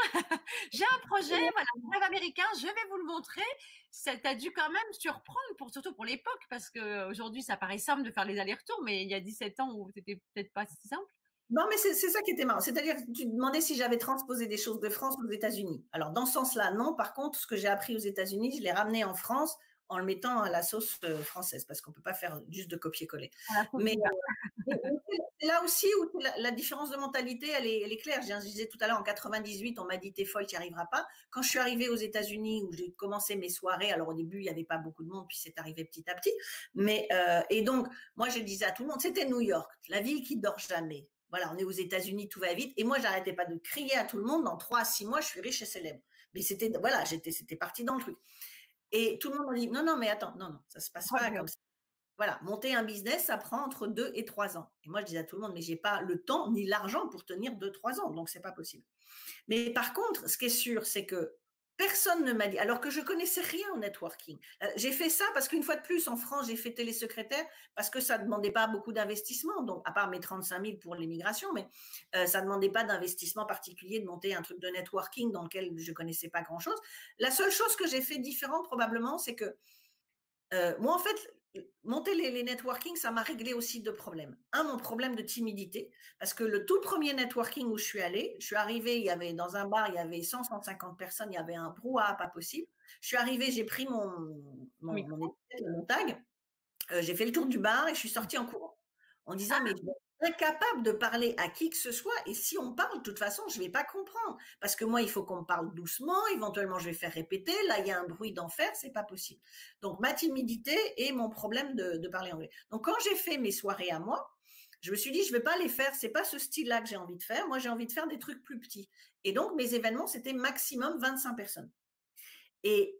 j'ai un projet, voilà, un rêve américain, je vais vous le montrer. Ça t'a dû quand même surprendre, pour, surtout pour l'époque, parce qu'aujourd'hui, ça paraît simple de faire les allers-retours, mais il y a 17 ans où c'était peut-être pas si simple. Non, mais c'est ça qui était marrant. C'est-à-dire, tu demandais si j'avais transposé des choses de France aux États-Unis. Alors, dans ce sens-là, non. Par contre, ce que j'ai appris aux États-Unis, je l'ai ramené en France en le mettant à la sauce euh, française, parce qu'on ne peut pas faire juste de copier-coller. Mais euh, c'est là aussi où la, différence de mentalité, elle est, elle est claire. Je disais tout à l'heure, en 98, on m'a dit, t'es folle, tu n'y arriveras pas. Quand je suis arrivée aux États-Unis, où j'ai commencé mes soirées, alors au début, il n'y avait pas beaucoup de monde, puis c'est arrivé petit à petit. Mais, euh, et donc, moi, je disais à tout le monde, c'était New York, la ville qui dort jamais. Voilà, on est aux États-Unis, tout va vite. Et moi, j'arrêtais pas de crier à tout le monde. Dans trois à six mois, je suis riche et célèbre. Mais c'était, voilà, j'étais, c'était parti dans le truc. Et tout le monde m'a dit, non, non, mais attends, non, non, ça se passe pas comme ça. Voilà, monter un business, ça prend entre deux et trois ans. Et moi, je disais à tout le monde, mais j'ai pas le temps ni l'argent pour tenir deux, trois ans, donc c'est pas possible. Mais par contre, ce qui est sûr, c'est que Personne ne m'a dit, alors que je connaissais rien au networking. Euh, j'ai fait ça parce qu'une fois de plus, en France, j'ai fait télésecrétaire parce que ça ne demandait pas beaucoup d'investissement, donc à part mes 35 000 pour l'immigration, mais euh, ça ne demandait pas d'investissement particulier de monter un truc de networking dans lequel je connaissais pas grand-chose. La seule chose que j'ai fait différent probablement, c'est que euh, moi, en fait, monter les, les networking, ça m'a réglé aussi deux problèmes. Un, mon problème de timidité, parce que le tout premier networking où je suis allée, je suis arrivée, il y avait dans un bar, il y avait 100, 150 personnes, il y avait un brouhaha pas possible. Je suis arrivée, j'ai pris mon, mon, tag, euh, j'ai fait le tour du bar et je suis sortie en courant en disant, ah. mais incapable de parler à qui que ce soit. Et si on parle, de toute façon, je vais pas comprendre. Parce que moi, il faut qu'on me parle doucement. Éventuellement, je vais faire répéter. Là, il y a un bruit d'enfer. C'est pas possible. Donc, ma timidité et mon problème de, parler anglais. Donc, quand j'ai fait mes soirées à moi, je me suis dit, je vais pas les faire. C'est pas ce style-là que j'ai envie de faire. Moi, j'ai envie de faire des trucs plus petits. Et donc, mes événements, c'était maximum 25 personnes. Et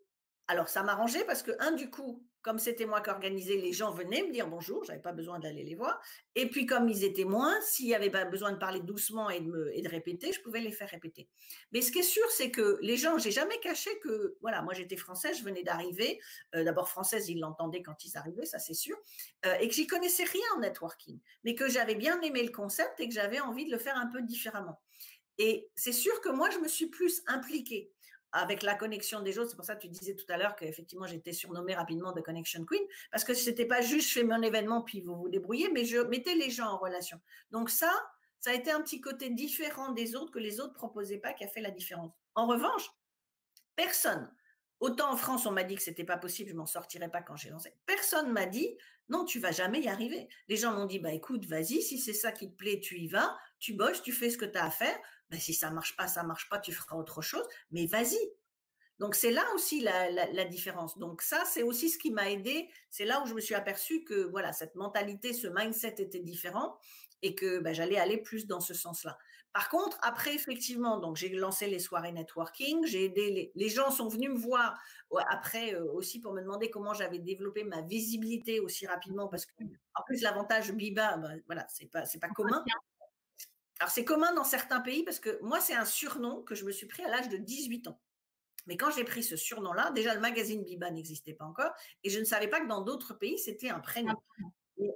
alors, ça m'arrangeait parce que, un, du coup, comme c'était moi qui organisais, les gens venaient me dire bonjour, j'avais pas besoin d'aller les voir. Et puis comme ils étaient moins, s'il y avait pas besoin de parler doucement et de, répéter, je pouvais les faire répéter. Mais ce qui est sûr, c'est que les gens, j'ai jamais caché que, voilà, moi j'étais française, je venais d'arriver. Euh, d'abord française, ils l'entendaient quand ils arrivaient, ça c'est sûr, euh, et que j'y connaissais rien en networking, mais que j'avais bien aimé le concept et que j'avais envie de le faire un peu différemment. Et c'est sûr que moi, je me suis plus impliquée avec la connexion des autres. C'est pour ça que tu disais tout à l'heure qu'effectivement, j'étais surnommée rapidement de Connection Queen, parce que ce n'était pas juste je fais mon événement puis vous vous débrouillez, mais je mettais les gens en relation. Donc ça, ça a été un petit côté différent des autres que les autres proposaient pas qui a fait la différence. En revanche, personne, autant en France, on m'a dit que c'était pas possible, je m'en sortirais pas quand j'ai lancé. Personne m'a dit non, tu vas jamais y arriver. Les gens m'ont dit bah écoute, vas-y, si c'est ça qui te plaît, tu y vas, tu bosses, tu fais ce que tu as à faire. Ben, si ça marche pas, ça marche pas, tu feras autre chose, mais vas-y. Donc c'est là aussi la, différence. Donc ça, c'est aussi ce qui m'a aidé. C'est là où je me suis aperçu que voilà, cette mentalité, ce mindset était différent et que ben, j'allais aller plus dans ce sens-là. Par contre, après, effectivement, donc j'ai lancé les soirées networking, j'ai aidé les, gens sont venus me voir après euh, aussi pour me demander comment j'avais développé ma visibilité aussi rapidement parce que en plus l'avantage Biba, ben, voilà, c'est pas c'est pas commun. Alors, c'est commun dans certains pays parce que moi, c'est un surnom que je me suis pris à l'âge de 18 ans. Mais quand j'ai pris ce surnom-là, déjà le magazine Biba n'existait pas encore et je ne savais pas que dans d'autres pays, c'était un prénom.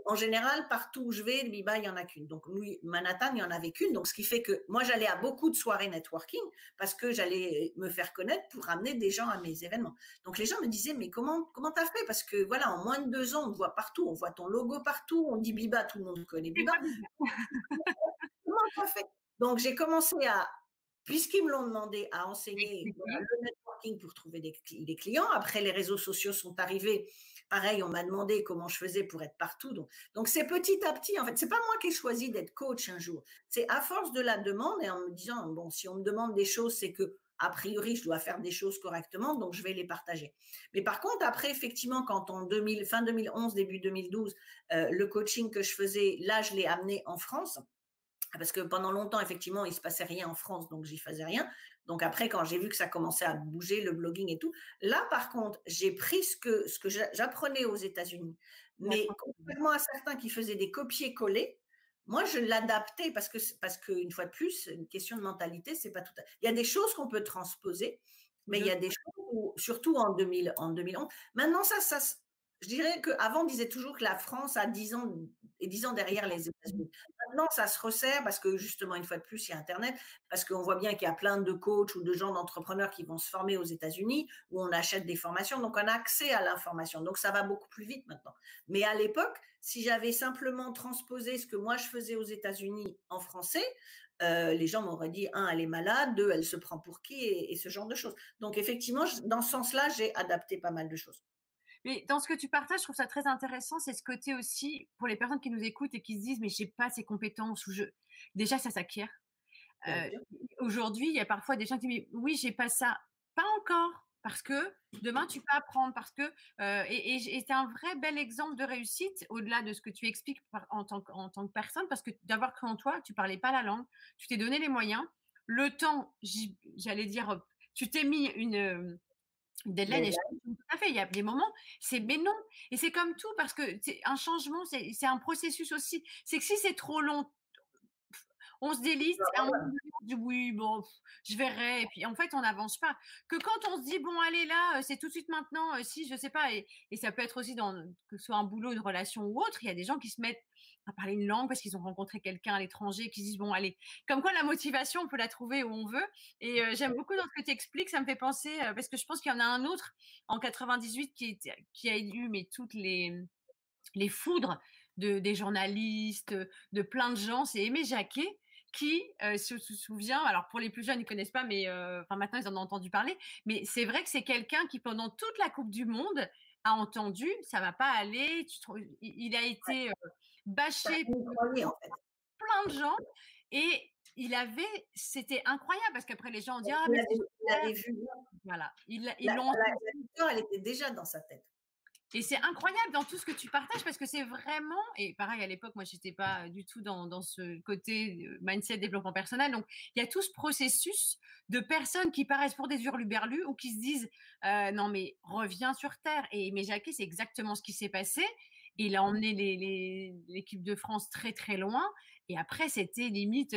en général, partout où je vais, Biba, il n'y en a qu'une. Donc, Manhattan, il n'y en avait qu'une. Donc, ce qui fait que moi, j'allais à beaucoup de soirées networking parce que j'allais me faire connaître pour ramener des gens à mes événements. Donc, les gens me disaient, mais comment comment as fait? Parce que voilà, en moins de deux ans, on voit partout, on voit ton logo partout, on dit Biba, tout le monde connaît Biba. Donc, j'ai commencé à, puisqu'ils me l'ont demandé, à enseigner le networking pour trouver des, clients. Après, les réseaux sociaux sont arrivés. Pareil, on m'a demandé comment je faisais pour être partout. Donc, donc c'est petit à petit. En fait, c'est pas moi qui ai choisi d'être coach un jour. C'est à force de la demande et en me disant, bon, si on me demande des choses, c'est que a priori, je dois faire des choses correctement, donc je vais les partager. Mais par contre, après, effectivement, quand en 2000, fin 2011, début 2012, euh, le coaching que je faisais, là, je l'ai amené en France. Parce que pendant longtemps, effectivement, il se passait rien en France, donc j'y faisais rien. Donc après, quand j'ai vu que ça commençait à bouger, le blogging et tout, là, par contre, j'ai pris ce que, ce que j'apprenais aux États-Unis. Mais contrairement à certains qui faisaient des copier-coller, moi, je l'adaptais parce que, parce qu'une fois de plus, une question de mentalité, c'est pas tout. Il y a des choses qu'on peut transposer, mais il y a des choses, surtout en, 2000, en 2011. Maintenant, ça, ça, je dirais qu'avant, on disait toujours que la France a 10 ans et 10 ans derrière les États-Unis. Maintenant, ça se resserre parce que justement, une fois de plus, il y a Internet, parce qu'on voit bien qu'il y a plein de coachs ou de gens d'entrepreneurs qui vont se former aux États-Unis, où on achète des formations, donc on a accès à l'information. Donc ça va beaucoup plus vite maintenant. Mais à l'époque, si j'avais simplement transposé ce que moi je faisais aux États-Unis en français, euh, les gens m'auraient dit un, elle est malade, deux, elle se prend pour qui, et, ce genre de choses. Donc effectivement, dans ce sens-là, j'ai adapté pas mal de choses. Mais dans ce que tu partages, je trouve ça très intéressant, c'est ce côté aussi pour les personnes qui nous écoutent et qui se disent mais j'ai pas ces compétences ou je déjà ça s'acquiert. Euh, aujourd'hui, il y a parfois des gens qui disent oui j'ai pas ça, pas encore parce que demain tu peux apprendre parce que euh, et, c'est un vrai bel exemple de réussite au-delà de ce que tu expliques en, tant, en tant que personne parce que d'avoir cru en toi, tu parlais pas la langue, tu t'es donné les moyens, le temps, j'allais dire, tu t'es mis une deadline. tout à fait, il y a des moments, c'est mais non, et c'est comme tout parce que c'est un changement, c'est un processus aussi. C'est que si c'est trop long, on se délise, on dit oui, bon, je verrai, et puis en fait, on n'avance pas. Que quand on se dit, bon, allez là, c'est tout de suite maintenant, si, je sais pas, et, ça peut être aussi dans, que ce soit un boulot, une relation ou autre, il y a des gens qui se mettent à parler une langue parce qu'ils ont rencontré quelqu'un à l'étranger, qui se disent, bon, allez, comme quoi la motivation, on peut la trouver où on veut. Et j'aime beaucoup dans ce que tu expliques, ça me fait penser, parce que je pense qu'il y en a un autre en 98 qui, qui a eu mais toutes les, les foudres de, des journalistes, de plein de gens, c'est Aimé Jacquet qui se, souvient, alors pour les plus jeunes, ils connaissent pas, mais enfin maintenant ils en ont entendu parler, mais c'est vrai que c'est quelqu'un qui pendant toute la Coupe du Monde a entendu, ça va pas aller, tu il a été bâché plein de gens et il avait, c'était incroyable parce qu'après les gens ont dit ah mais il vu. Voilà, ils l'ont. La, elle était déjà dans sa tête. Et c'est incroyable dans tout ce que tu partages parce que c'est vraiment, et pareil à l'époque, moi, je n'étais pas du tout dans, dans, ce côté mindset développement personnel. Donc, il y a tout ce processus de personnes qui paraissent pour des hurluberlus ou qui se disent non, mais reviens sur Terre. Et mais Jacquet, c'est exactement ce qui s'est passé. Il a emmené l'équipe de France très, très loin. Et après, c'était limite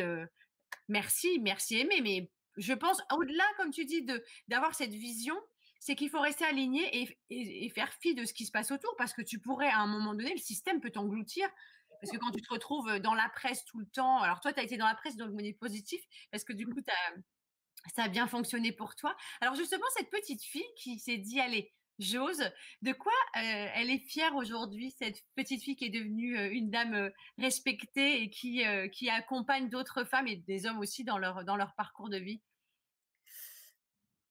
merci, merci aimé. Mais je pense, au-delà, comme tu dis, d'avoir cette vision, c'est qu'il faut rester aligné et, faire fi de ce qui se passe autour parce que tu pourrais, à un moment donné, le système peut t'engloutir. Parce que quand tu te retrouves dans la presse tout le temps, alors toi, tu as été dans la presse, donc est positif, parce que du coup, ça a bien fonctionné pour toi. Alors justement, cette petite fille qui s'est dit, allez, j'ose, de quoi euh, elle est fière aujourd'hui, cette petite fille qui est devenue euh, une dame euh, respectée et qui, accompagne d'autres femmes et des hommes aussi dans leur, dans leur parcours de vie?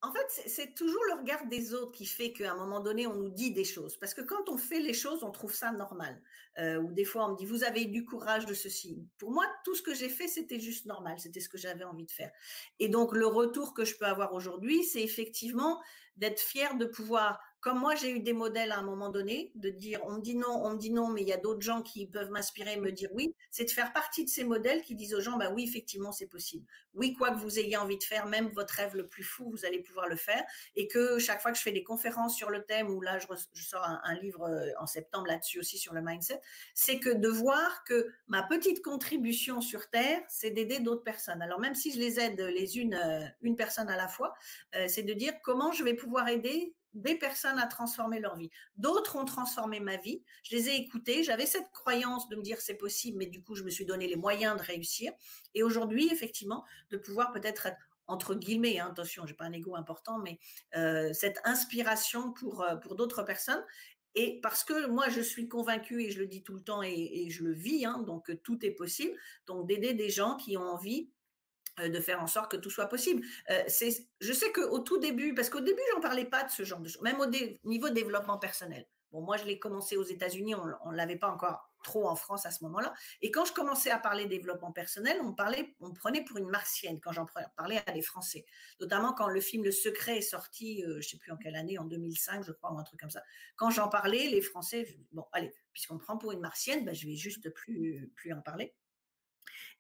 En fait, c'est toujours le regard des autres qui fait qu'à un moment donné, on nous dit des choses. Parce que quand on fait les choses, on trouve ça normal. Ou des fois, on me dit, vous avez eu du courage de ceci. Pour moi, tout ce que j'ai fait, c'était juste normal. C'était ce que j'avais envie de faire. Et donc, le retour que je peux avoir aujourd'hui, c'est effectivement d'être fier de pouvoir comme moi, j'ai eu des modèles à un moment donné, de dire, on me dit non, on me dit non, mais il y a d'autres gens qui peuvent m'inspirer, me dire oui, c'est de faire partie de ces modèles qui disent aux gens, bah oui, effectivement, c'est possible. Oui, quoi que vous ayez envie de faire, même votre rêve le plus fou, vous allez pouvoir le faire. Et que chaque fois que je fais des conférences sur le thème, ou là, je, sors un, livre euh, en septembre là-dessus aussi sur le mindset, c'est que de voir que ma petite contribution sur Terre, c'est d'aider d'autres personnes. Alors même si je les aide les unes, euh, une personne à la fois, euh, c'est de dire comment je vais pouvoir aider des personnes à transformer leur vie. D'autres ont transformé ma vie. Je les ai écoutées. J'avais cette croyance de me dire c'est possible, mais du coup, je me suis donné les moyens de réussir. Et aujourd'hui, effectivement, de pouvoir peut-être être entre guillemets, hein, attention, j'ai pas un ego important, mais euh, cette inspiration pour, euh, pour d'autres personnes. Et parce que moi, je suis convaincue, et je le dis tout le temps, et, je le vis, hein, donc tout est possible, donc d'aider des gens qui ont envie de faire en sorte que tout soit possible. Euh, je sais qu'au tout début, parce qu'au début, j'en parlais pas de ce genre de choses, même au niveau développement personnel. Bon, moi, je l'ai commencé aux États-Unis, on ne l'avait pas encore trop en France à ce moment-là. Et quand je commençais à parler développement personnel, on parlait, on prenait pour une martienne quand j'en parlais à des Français. Notamment quand le film Le Secret est sorti, euh, je sais plus en quelle année, en 2005, je crois, ou un truc comme ça. Quand j'en parlais, les Français, bon, allez, puisqu'on prend pour une martienne, ben, je vais juste plus, plus en parler.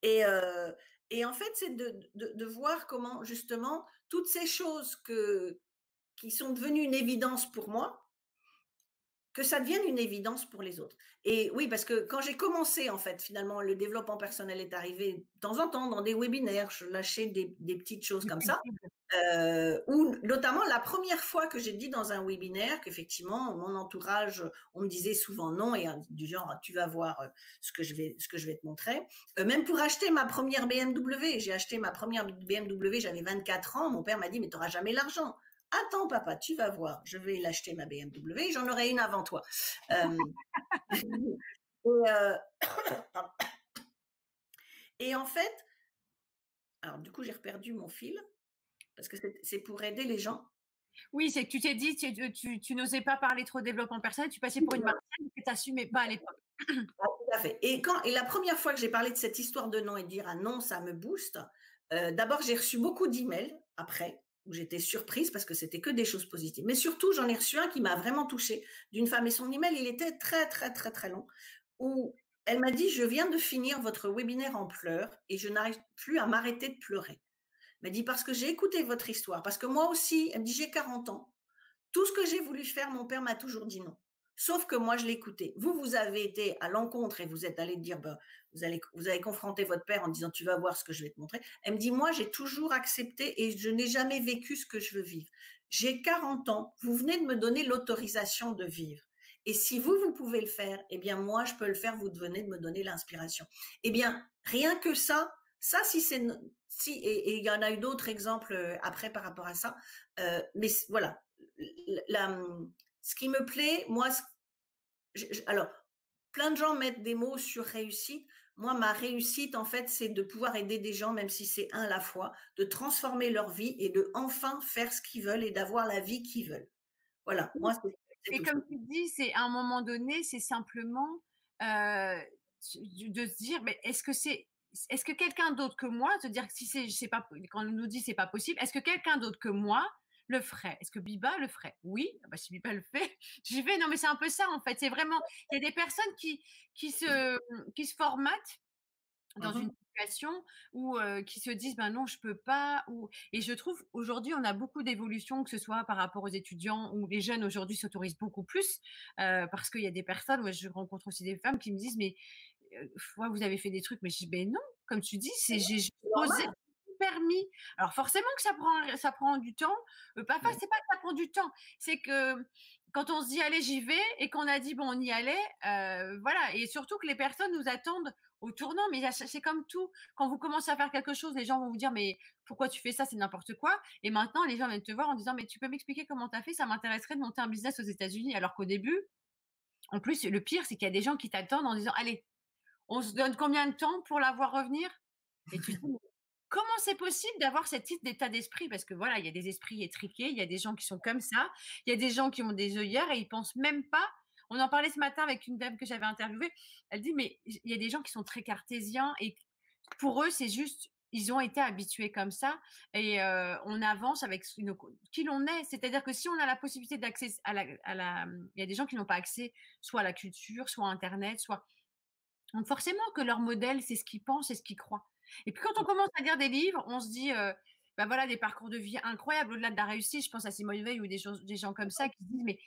Et, et en fait, c'est de, voir comment justement toutes ces choses que, qui sont devenues une évidence pour moi, que ça devienne une évidence pour les autres. Et oui, parce que quand j'ai commencé, en fait, finalement, le développement personnel est arrivé de temps en temps dans des webinaires, je lâchais des, petites choses comme ça. Euh, ou notamment la première fois que j'ai dit dans un webinaire qu'effectivement, mon entourage, on me disait souvent non, et du genre, tu vas voir euh, ce que je vais, ce que je vais te montrer. Euh, même pour acheter ma première BMW, j'ai acheté ma première BMW, j'avais 24 ans, mon père m'a dit, mais tu n'auras jamais l'argent. Attends, papa, tu vas voir, je vais l'acheter ma BMW, j'en aurai une avant toi. Euh, euh, et, en fait, alors du coup, j'ai reperdu mon fil parce que c'est pour aider les gens. Oui, c'est que tu t'es dit, tu, tu, n'osais pas parler trop de développement personnel, tu passais pour une martienne que tu n'assumais pas à l'époque. Ah, tout à fait. Et, quand, et la première fois que j'ai parlé de cette histoire de non et de dire ah non, ça me booste, euh, d'abord j'ai reçu beaucoup d'emails après où j'étais surprise parce que c'était que des choses positives. Mais surtout, j'en ai reçu un qui m'a vraiment touchée d'une femme et son email, il était très très très très long où elle m'a dit je viens de finir votre webinaire en pleurs et je n'arrive plus à m'arrêter de pleurer. Elle m'a dit parce que j'ai écouté votre histoire parce que moi aussi, elle me dit j'ai 40 ans. Tout ce que j'ai voulu faire, mon père m'a toujours dit non. Sauf que moi, je l'écoutais. Vous, vous avez été à l'encontre et vous êtes allé dire, bah, vous, allez, vous avez confronté votre père en disant, tu vas voir ce que je vais te montrer. Elle me dit, moi, j'ai toujours accepté et je n'ai jamais vécu ce que je veux vivre. J'ai 40 ans, vous venez de me donner l'autorisation de vivre. Et si vous, vous pouvez le faire, eh bien, moi, je peux le faire, vous venez de me donner l'inspiration. Eh bien, rien que ça, ça, si c'est, si, et, il y en a eu d'autres exemples euh, après par rapport à ça, euh, mais voilà, la, ce qui me plaît, moi, alors, plein de gens mettent des mots sur réussite. Moi, ma réussite, en fait, c'est de pouvoir aider des gens, même si c'est un à la fois, de transformer leur vie et de enfin faire ce qu'ils veulent et d'avoir la vie qu'ils veulent. Voilà, moi, c'est. Et comme tu dis, c'est à un moment donné, c'est simplement euh, de se dire, mais est-ce que c'est est-ce que quelqu'un d'autre que moi, se dire que si c'est, pas, quand on nous dit c'est pas possible, est-ce que quelqu'un d'autre que moi le ferait. Est-ce que Biba le ferait? Oui, ah bah, si Biba le fait, j'y vais. Non, mais c'est un peu ça en fait. C'est vraiment, il y a des personnes qui, qui, se, qui se formatent dans mmh une situation où qui se disent ben non je peux pas ou et je trouve aujourd'hui on a beaucoup d'évolutions que ce soit par rapport aux étudiants ou les jeunes aujourd'hui s'autorisent beaucoup plus parce qu'il y a des personnes où je rencontre aussi des femmes qui me disent mais vous avez fait des trucs mais je dis ben non comme tu dis c'est j'ai posé permis. Alors forcément que ça prend, ça prend du temps. Euh, pas, c'est pas que ça prend du temps, c'est que quand on se dit allez j'y vais et qu'on a dit bon on y allait, euh, voilà. Et surtout que les personnes nous attendent au tournant. Mais c'est comme tout. Quand vous commencez à faire quelque chose, les gens vont vous dire mais pourquoi tu fais ça, c'est n'importe quoi. Et maintenant les gens viennent te voir en disant mais tu peux m'expliquer comment tu as fait, ça m'intéresserait de monter un business aux États-Unis. Alors qu'au début, en plus le pire c'est qu'il y a des gens qui t'attendent en disant allez on se donne combien de temps pour la voir revenir? et tu dis Comment c'est possible d'avoir cette type d'état d'esprit? Parce que voilà, il y a des esprits étriqués, il y a des gens qui sont comme ça, il y a des gens qui ont des œillères et ils pensent même pas. On en parlait ce matin avec une dame que j'avais interviewée. Elle dit mais il y a des gens qui sont très cartésiens et pour eux c'est juste ils ont été habitués comme ça et euh, on avance avec qui l'on est. C'est-à-dire que si on a la possibilité d'accès à la, il y a des gens qui n'ont pas accès soit à la culture, soit à Internet, soit donc forcément que leur modèle c'est ce qu'ils pensent et ce qu'ils croient. Et puis quand on commence à lire des livres, on se dit, ben voilà, des parcours de vie incroyables, au-delà de la réussite. Je pense à Simone Veil ou des, des gens comme ça qui se disent, mais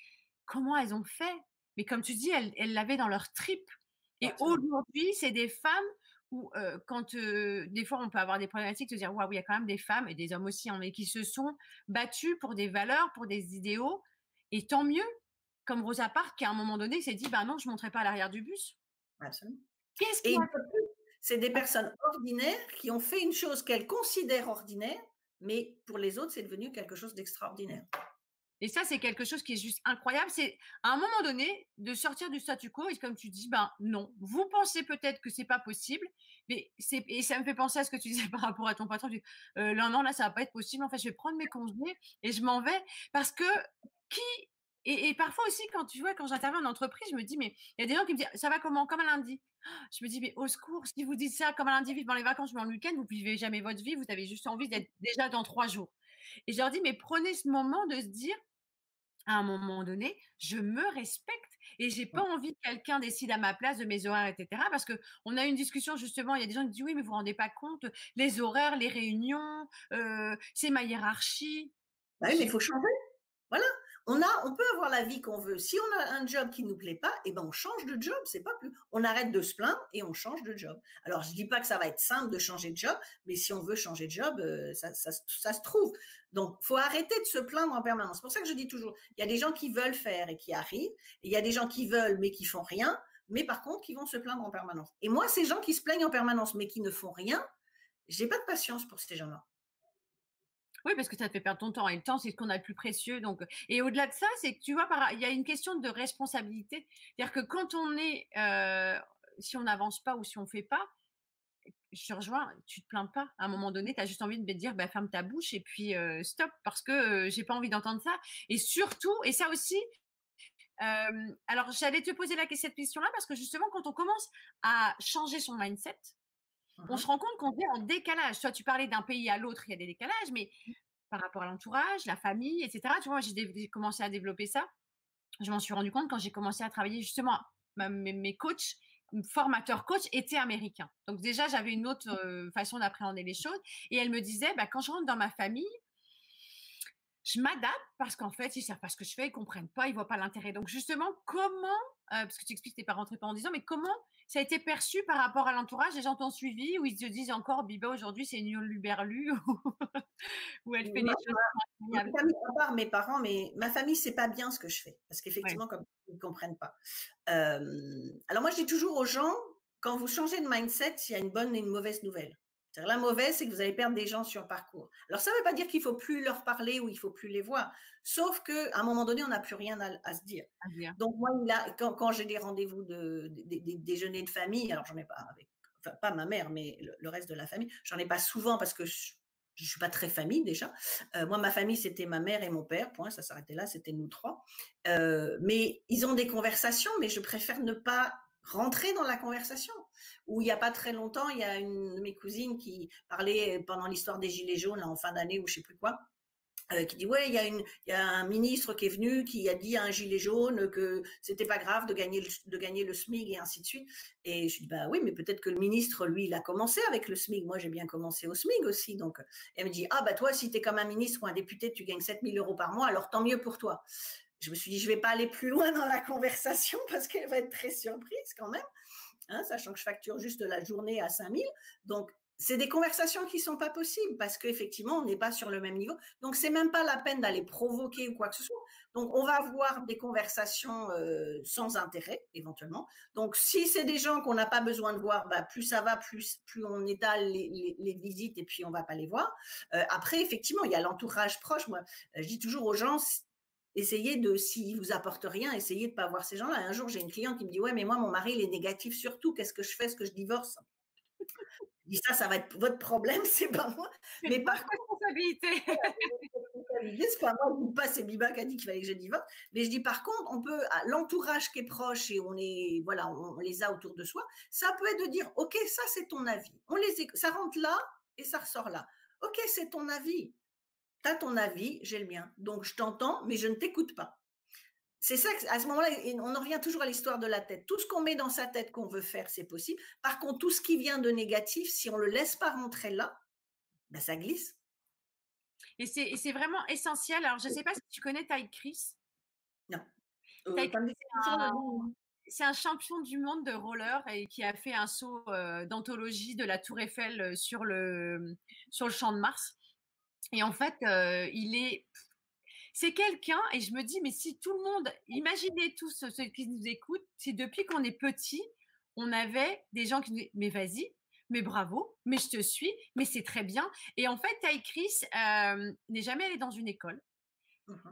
comment elles ont fait? Mais comme tu dis, elles l'avaient dans leur trip. Et aujourd'hui, c'est des femmes où, quand des fois on peut avoir des problématiques, de dire, waouh, il y a quand même des femmes et des hommes aussi, hein, mais qui se sont battus pour des valeurs, pour des idéaux. Et tant mieux, comme Rosa Parks, qui à un moment donné s'est dit, bah non, je ne monterai pas à l'arrière du bus. Absolument. Qu'est-ce c'est des personnes ordinaires qui ont fait une chose qu'elles considèrent ordinaire, mais pour les autres, c'est devenu quelque chose d'extraordinaire. Et ça, c'est quelque chose qui est juste incroyable. C'est à un moment donné de sortir du statu quo et comme tu dis, ben non, vous pensez peut-être que c'est pas possible, mais c'est et ça me fait penser à ce que tu disais par rapport à ton patron. euh, non, non, là, ça va pas être possible. En fait, je vais prendre mes congés et je m'en vais parce que qui et, parfois aussi, quand tu vois, quand j'interviens en entreprise, je me dis, mais il y a des gens qui me disent, ça va comment? Comme un lundi. Je me dis, mais au secours, si vous dites ça comme un lundi, vivre dans les vacances, mais en week-end, vous ne vivez jamais votre vie, vous avez juste envie d'être déjà dans trois jours. Et je leur dis, mais prenez ce moment de se dire, à un moment donné, je me respecte et j'ai pas envie que quelqu'un décide à ma place de mes horaires, etc. Parce que on a eu une discussion justement, il y a des gens qui disent oui, mais vous vous rendez pas compte, les horaires, les réunions, euh, c'est ma hiérarchie. Bah oui, mais il faut changer. Voilà. On, peut avoir la vie qu'on veut. Si on a un job qui nous plaît pas, eh ben on change de job. C'est pas plus. On arrête de se plaindre et on change de job. Alors, je dis pas que ça va être simple de changer de job, mais si on veut changer de job, euh, ça, se trouve. Donc, faut arrêter de se plaindre en permanence. C'est pour ça que je dis toujours, il y a des gens qui veulent faire et qui arrivent. Et il y a des gens qui veulent mais qui font rien. Mais par contre, qui vont se plaindre en permanence. Et moi, ces gens qui se plaignent en permanence mais qui ne font rien, j'ai pas de patience pour ces gens-là. Oui, parce que ça te fait perdre ton temps. Et le temps, c'est ce qu'on a le plus précieux. Donc, et au-delà de ça, c'est que tu vois, il y a une question de responsabilité. C'est-à-dire que quand on est, euh, si on n'avance pas ou si on ne fait pas, je te rejoins, tu te plains pas. À un moment donné, tu as juste envie de me dire, bah, ferme ta bouche et puis euh, stop, parce que je j'ai pas envie d'entendre ça. Et surtout, et ça aussi, euh, alors j'allais te poser la, cette question-là parce que justement, quand on commence à changer son mindset, on se rend compte qu'on est en décalage. Toi, tu parlais d'un pays à l'autre, il y a des décalages, mais par rapport à l'entourage, la famille, etc. Tu vois, j'ai commencé à développer ça. Je m'en suis rendu compte quand j'ai commencé à travailler justement. mes, mes coachs, formateurs coach étaient américains. Donc déjà, j'avais une autre euh, façon d'appréhender les choses. Et elle me disait, bah, quand je rentre dans ma famille, je m'adapte parce qu'en fait, ils savent pas ce que je fais, ils comprennent pas, ils voient pas l'intérêt. Donc justement, comment, euh, parce que tu expliques que t'es pas rentré pas en disant, mais comment ça a été perçu par rapport à l'entourage? Les gens t'ont suivi ou ils se disent encore, Biba aujourd'hui c'est une luberlu ou elle fait des choses ma famille, à part mes parents, mais ma famille c'est pas bien ce que je fais parce qu'effectivement, comme ils ne comprennent pas. alors moi, je dis toujours aux gens, quand vous changez de mindset, il y a une bonne et une mauvaise nouvelle. La mauvaise, c'est que vous allez perdre des gens sur le parcours. Alors, ça ne veut pas dire qu'il faut plus leur parler ou il faut plus les voir. Sauf qu'à un moment donné, on n'a plus rien à, se dire. Donc, moi, quand, j'ai des rendez-vous de, des déjeuners de famille, alors j'en ai pas avec, enfin, pas ma mère, mais le, reste de la famille, j'en ai pas souvent parce que je, ne suis pas très famille déjà. Euh, moi, ma famille, c'était ma mère et mon père. Point, ça s'arrêtait là. C'était nous trois. Euh, mais ils ont des conversations, mais je préfère ne pas rentrer dans la conversation. Où il n'y a pas très longtemps, il y a une de mes cousines qui parlait pendant l'histoire des Gilets jaunes en fin d'année ou je sais plus quoi. Euh, qui dit ouais il y a un ministre qui est venu qui a dit à un gilet jaune que c'était pas grave de gagner le, de et ainsi de suite. Et je dis bah oui mais peut-être que le ministre lui il a commencé avec le SMIC moi j'ai bien commencé au SMIC aussi donc elle me dit ah bah toi si tu es comme un ministre ou un député tu gagnes 7000 euros par mois alors tant mieux pour toi. Je me suis dit, je vais pas aller plus loin dans la conversation parce qu'elle va être très surprise quand même, hein, sachant que je facture juste la journée à 5000. Donc, c'est des conversations qui sont pas possibles parce qu'effectivement, on n'est pas sur le même niveau. Donc, c'est même pas la peine d'aller provoquer ou quoi que ce soit. Donc, on va avoir des conversations euh, sans intérêt, éventuellement. Donc, si c'est des gens qu'on n'a pas besoin de voir, bah, plus ça va, plus, plus on étale les, visites et puis on va pas les voir. Euh, après, effectivement, il y a l'entourage proche. Moi, je dis toujours aux gens, essayez de, s'ils vous apportent rien, essayez de pas voir ces gens-là. Un jour, j'ai une cliente qui me dit, ouais, mais moi, mon mari, il est négatif sur tout. Qu'est-ce que je fais? Est-ce que je divorce? Je dis ça, ça va être votre problème, c'est pas moi. Mais par contre, responsabilité. c'est pas moi ou pas, c'est Biba qui a dit qu'il fallait que je divorce. Mais je dis par contre, on peut, l'entourage qui est proche et on est, voilà, on, les a autour de soi, ça peut être de dire, ok, ça c'est ton avis. On les, ça rentre là et ça ressort là. Ok, c'est ton avis tu as ton avis, j'ai le mien. Donc, je t'entends, mais je ne t'écoute pas. C'est ça, à ce moment-là, on en revient toujours à l'histoire de la tête. Tout ce qu'on met dans sa tête qu'on veut faire, c'est possible. Par contre, tout ce qui vient de négatif, si on ne le laisse pas rentrer là, ben ça glisse. Et c'est vraiment essentiel. Alors, je ne sais pas si tu connais Ty Chris. Non. Euh, c'est un, champion du monde de roller et qui a fait un saut euh, d'anthologie de la Tour Eiffel euh, sur le, sur le champ de Mars. Et en fait, il est. C'est quelqu'un, et je me dis, mais si tout le monde, imaginez tous ceux qui nous écoutent, si depuis qu'on est petit, on avait des gens qui nous disaient, mais vas-y, mais bravo, mais je te suis, mais c'est très bien. Et en fait, Ty Chris n'est jamais allé dans une école. Mmh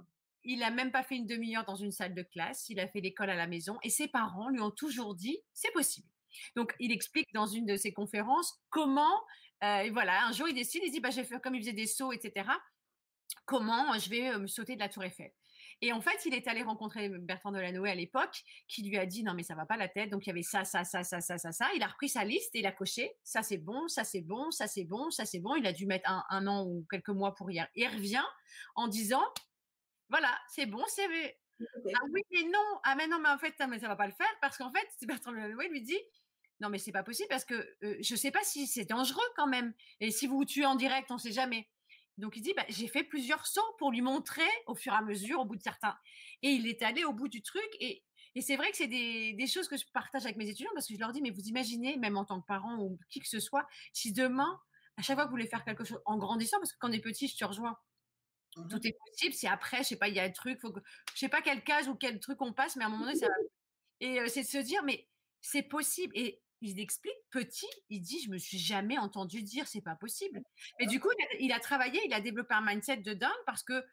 il n'a même pas fait une demi-heure dans une salle de classe. Il a fait l'école à la maison. Et ses parents lui ont toujours dit, c'est possible. Donc, il explique dans une de ses conférences comment euh, voilà, un jour, il décide, il dit, bah, je vais faire comme il faisait des sauts, etc. Comment je vais me sauter de la tour Eiffel et en fait, il est allé rencontrer Bertrand Delanoë à l'époque, qui lui a dit non mais ça va pas la tête. Donc il y avait ça, ça, ça, ça, ça, ça, ça. Il a repris sa liste et il a coché. Ça c'est bon, ça c'est bon, ça c'est bon, ça c'est bon. Il a dû mettre un, an ou quelques mois pour y arriver. Il revient en disant voilà, c'est bon, c'est ah oui mais non. Ah mais non mais en fait ça, ça va pas le faire parce qu'en fait Bertrand Delanoë lui dit non, mais c'est pas possible parce que je je sais pas si c'est dangereux quand même. Et si vous vous tuez en direct, on sait jamais. Donc il dit, bah, j'ai fait plusieurs sauts pour lui montrer au fur et à mesure, au bout de certains. Et il est allé au bout du truc. Et, c'est vrai que c'est des, choses que je partage avec mes étudiants parce que je leur dis, mais vous imaginez, même en tant que parent ou qui que ce soit, si demain, à chaque fois que vous voulez faire quelque chose en grandissant, parce que quand est petit, je te rejoins. Mmh Tout est possible. Si après, je sais pas, il y a un truc, faut que, je sais pas quel case ou quel truc on passe, mais à un moment donné, ça va. Et c'est de se dire, mais c'est possible. Et il explique, petit, il dit, je me suis jamais entendu dire, c'est pas possible. Mais du coup, il a, travaillé, il a développé un mindset de dingue parce que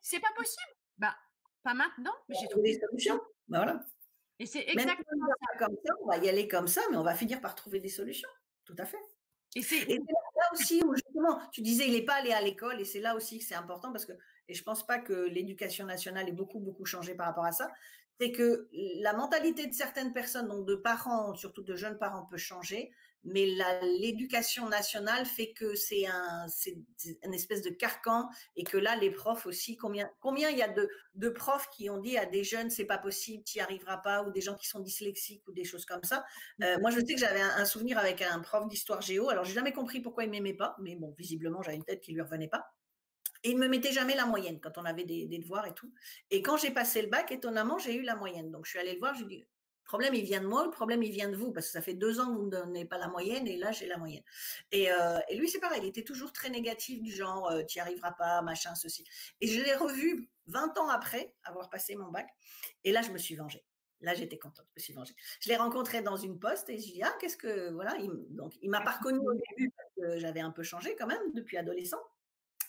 c'est pas possible. Bah, pas maintenant. Mais j'ai trouvé des solutions. Bah, voilà. Et c'est exactement ça. Comme ça. On va y aller comme ça, mais on va finir par trouver des solutions. Tout à fait. Et c'est là aussi où justement, tu disais, il n'est pas allé à l'école, et c'est là aussi que c'est important parce que, et je pense pas que l'éducation nationale ait beaucoup, beaucoup changé par rapport à ça, c'est que la mentalité de certaines personnes, donc de parents, surtout de jeunes parents, peut changer, mais l'éducation nationale fait que c'est un, c'est une espèce de carcan et que là, les profs aussi, combien, combien il y a de, de profs qui ont dit à des jeunes, c'est pas possible, tu n'y arriveras pas, ou des gens qui sont dyslexiques ou des choses comme ça. Euh, moi, je sais que j'avais un, souvenir avec un prof d'histoire géo. Alors, j'ai jamais compris pourquoi il m'aimait pas, mais bon, visiblement, j'avais une tête qui lui revenait pas. Et il me mettait jamais la moyenne quand on avait des, des devoirs et tout. Et quand j'ai passé le bac, étonnamment, j'ai eu la moyenne. Donc, je suis allée le voir, je lui ai dit, le problème, il vient de moi, le problème, il vient de vous, parce que ça fait deux ans que vous ne donnez pas la moyenne, et là, j'ai la moyenne. Et, euh, et lui, c'est pareil, il était toujours très négatif, du genre, euh, tu n'y arriveras pas, machin, ceci. Et je l'ai revu 20 ans après avoir passé mon bac, et là, je me suis vengée. Là, j'étais contente, je me suis vengée. Je l'ai rencontré dans une poste, et je lui ai dit, ah, qu'est-ce que, voilà, il, donc, il m'a pas reconnu au début, parce que j'avais un peu changé quand même, depuis adolescent.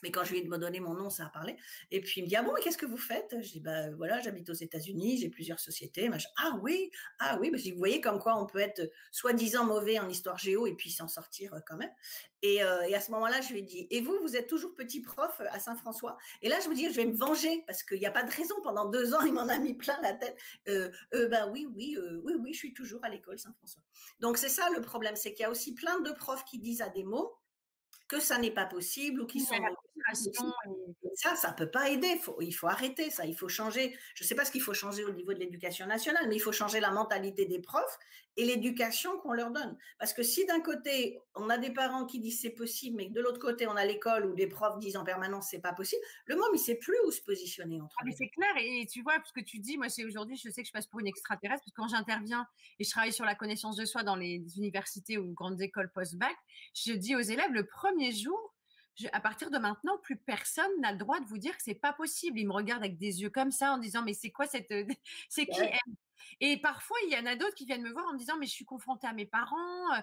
Mais quand je lui ai donné mon nom, ça a parlé. Et puis il me dit ah bon, mais qu'est-ce que vous faites Je dis bah voilà, j'habite aux États-Unis, j'ai plusieurs sociétés. Ah oui, ah oui. Bah, vous voyez comme quoi on peut être soi-disant mauvais en histoire géo et puis s'en sortir euh, quand même. Et, euh, et à ce moment-là, je lui ai dit et vous, vous êtes toujours petit prof à Saint-François? Et là, je me dis je vais me venger parce qu'il n'y a pas de raison. Pendant deux ans, il m'en a mis plein la tête. Euh, euh ben oui, oui, oui, oui, je suis toujours à l'école Saint-François. Donc c'est ça le problème, c'est qu'il y a aussi plein de profs qui disent à des mots que ça n'est pas possible ou qui sont ça, ça peut pas aider. Faut, il faut arrêter ça. Il faut changer. Je ne sais pas ce qu'il faut changer au niveau de l'éducation nationale, mais il faut changer la mentalité des profs et l'éducation qu'on leur donne. Parce que si d'un côté on a des parents qui disent c'est possible, mais que de l'autre côté on a l'école où des profs disent en permanence c'est pas possible, le monde il sait plus où se positionner entre. Ah, mais c'est clair. Et, tu vois, ce que tu dis, moi c'est aujourd'hui, je sais que je passe pour une extraterrestre parce que quand j'interviens et je travaille sur la connaissance de soi dans les universités ou grandes écoles post-bac, je dis aux élèves le premier jour à partir de maintenant, plus personne n'a le droit de vous dire que c'est pas possible. Ils me regardent avec des yeux comme ça en disant mais c'est quoi cette, c'est qui elle? Et parfois il y en a d'autres qui viennent me voir en me disant mais je suis confrontée à mes parents.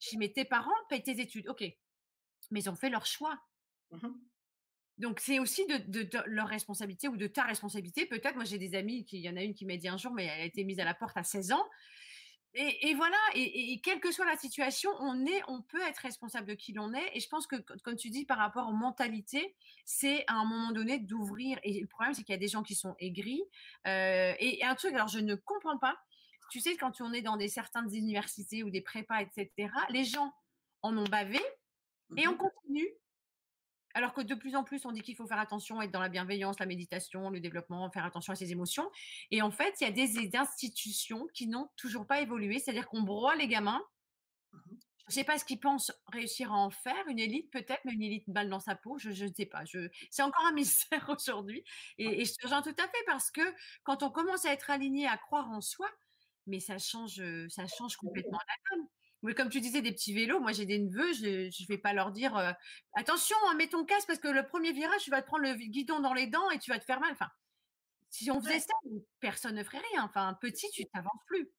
Je dis mais tes parents payent tes études, ok, mais ils ont fait leur choix. Mmh Donc c'est aussi de, leur responsabilité ou de ta responsabilité. Peut-être, moi j'ai des amis, qui, il y en a une qui m'a dit un jour, mais elle a été mise à la porte à 16 ans. Et, voilà, et, quelle que soit la situation, on est, on peut être responsable de qui l'on est. Et je pense que, comme tu dis, par rapport aux mentalités, c'est à un moment donné d'ouvrir. Et le problème, c'est qu'il y a des gens qui sont aigris. Euh, et, un truc, alors je ne comprends pas. Tu sais, quand on est dans des certaines universités ou des prépas, etc., les gens en ont bavé et on mmh continue alors que de plus en plus, on dit qu'il faut faire attention, être dans la bienveillance, la méditation, le développement, faire attention à ses émotions. Et en fait, il y a des institutions qui n'ont toujours pas évolué, c'est-à-dire qu'on broie les gamins. Mmh je ne sais pas ce qu'ils pensent réussir à en faire, une élite peut-être, mais une élite balle dans sa peau, je ne sais pas. C'est encore un mystère aujourd'hui. Et, je te rejoins tout à fait parce que quand on commence à être aligné, à croire en soi, mais ça change, ça change complètement la donne. Mais comme tu disais, des petits vélos, moi j'ai des neveux, je ne vais pas leur dire attention, hein, mets ton casque parce que le premier virage, tu vas te prendre le guidon dans les dents et tu vas te faire mal. Enfin, si on faisait ça, personne ne ferait rien. Enfin, petit, tu t'avances plus.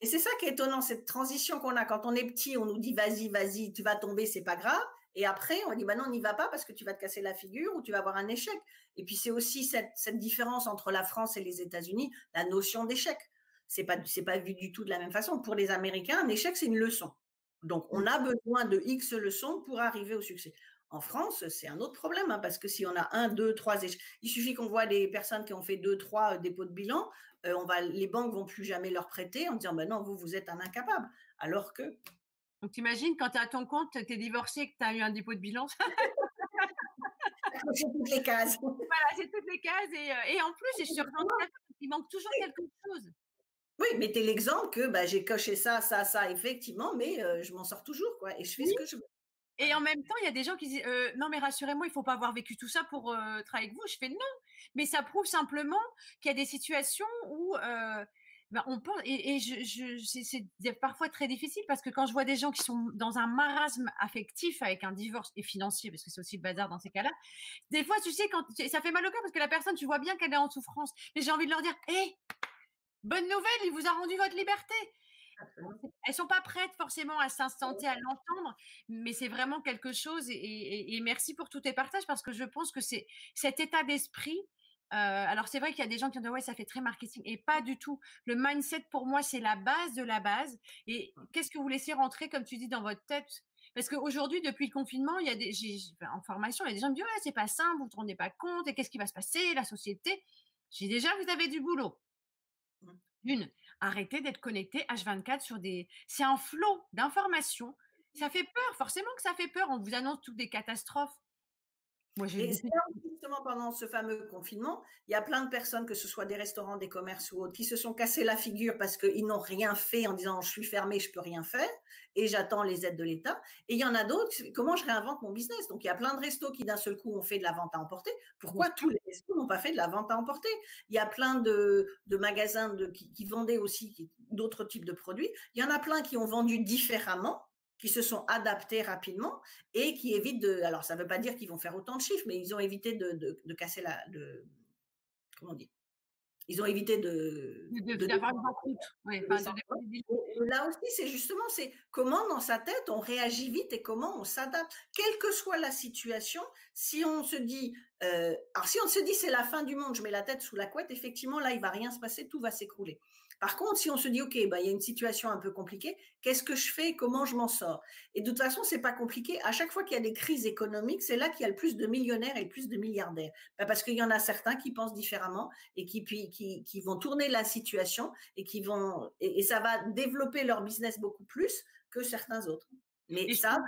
Et c'est ça qui est étonnant, cette transition qu'on a. Quand on est petit, on nous dit vas-y, vas-y, tu vas tomber, c'est pas grave. Et après, on dit bah non, n'y va pas parce que tu vas te casser la figure ou tu vas avoir un échec. Et puis c'est aussi cette, cette différence entre la France et les États-Unis, la notion d'échec c'est pas c'est pas vu du tout de la même façon. Pour les Américains, un échec c'est une leçon. Donc on a besoin de X leçons pour arriver au succès. En France, c'est un autre problème, hein, parce que si on a un, deux, trois échecs, il suffit qu'on voit des personnes qui ont fait deux, trois euh, dépôts de bilan, euh, on va, les banques vont plus jamais leur prêter en disant, ben non, vous, vous êtes un incapable. Alors que... Donc t'imagines, quand tu es à ton compte, tu es divorcé, que tu as eu un dépôt de bilan C'est toutes les cases. Voilà, c'est toutes les cases. Et, euh, et en plus, je suis il manque toujours quelque chose. Oui, mettez l'exemple que bah, j'ai coché ça, ça, ça, effectivement, mais je m'en sors toujours, quoi, et je fais ce que je veux. Et en même temps, il y a des gens qui disent «Euh, non mais rassurez-moi, il faut pas avoir vécu tout ça pour euh, travailler avec vous. Je fais non, mais ça prouve simplement qu'il y a des situations où euh, ben, on pense et, je, c'est parfois très difficile parce que quand je vois des gens qui sont dans un marasme affectif avec un divorce et financier parce que c'est aussi le bazar dans ces cas-là, des fois tu sais quand ça fait mal au cœur parce que la personne tu vois bien qu'elle est en souffrance, mais j'ai envie de leur dire hé, bonne nouvelle, il vous a rendu votre liberté. Elles sont pas prêtes forcément à s'instanter, à l'entendre, mais c'est vraiment quelque chose. Et, merci pour tous tes partages parce que je pense que c'est cet état d'esprit. Euh, alors c'est vrai qu'il y a des gens qui ont dit ouais ça fait très marketing et pas du tout. Le mindset pour moi c'est la base de la base. Et qu'est-ce que vous laissez rentrer comme tu dis dans votre tête? Parce qu'aujourd'hui, depuis le confinement, il y a des, en formation, il y a des gens qui me disent ouais, c'est pas simple, vous ne vous rendez pas compte, et qu'est-ce qui va se passer, la société? J'ai déjà, vous avez du boulot. Mmh. Une, arrêtez d'être connecté H24 sur des. C'est un flot d'informations. Ça fait peur, forcément que ça fait peur. On vous annonce toutes des catastrophes. Moi, j'ai justement pendant ce fameux confinement, il y a plein de personnes, que ce soit des restaurants, des commerces ou autres, qui se sont cassés la figure parce qu'ils n'ont rien fait en disant je suis fermé, je peux rien faire et j'attends les aides de l'État. Et il y en a d'autres, comment je réinvente mon business? Donc il y a plein de restos qui d'un seul coup ont fait de la vente à emporter. Pourquoi tous les restos n'ont pas fait de la vente à emporter? Il y a plein de, magasins de, qui, qui vendaient aussi d'autres types de produits. Il y en a plein qui ont vendu différemment qui se sont adaptés rapidement et qui évitent de. Alors, ça ne veut pas dire qu'ils vont faire autant de chiffres, mais ils ont évité de, de, casser la. De, comment on dit? Ils ont évité de d'avoir une Oui, là aussi, c'est justement c'est comment dans sa tête on réagit vite et comment on s'adapte, quelle que soit la situation. Si on se dit, euh, alors si on se dit c'est la fin du monde, je mets la tête sous la couette, effectivement là il va rien se passer, tout va s'écrouler. Par contre, si on se dit, OK, bah, il y a une situation un peu compliquée, qu'est-ce que je fais Comment je m'en sors? Et de toute façon, c'est pas compliqué. À chaque fois qu'il y a des crises économiques, c'est là qu'il y a le plus de millionnaires et le plus de milliardaires. Bah, parce qu'il y en a certains qui pensent différemment et qui, puis, qui, vont tourner la situation et qui vont, et, ça va développer leur business beaucoup plus que certains autres. Mais ça,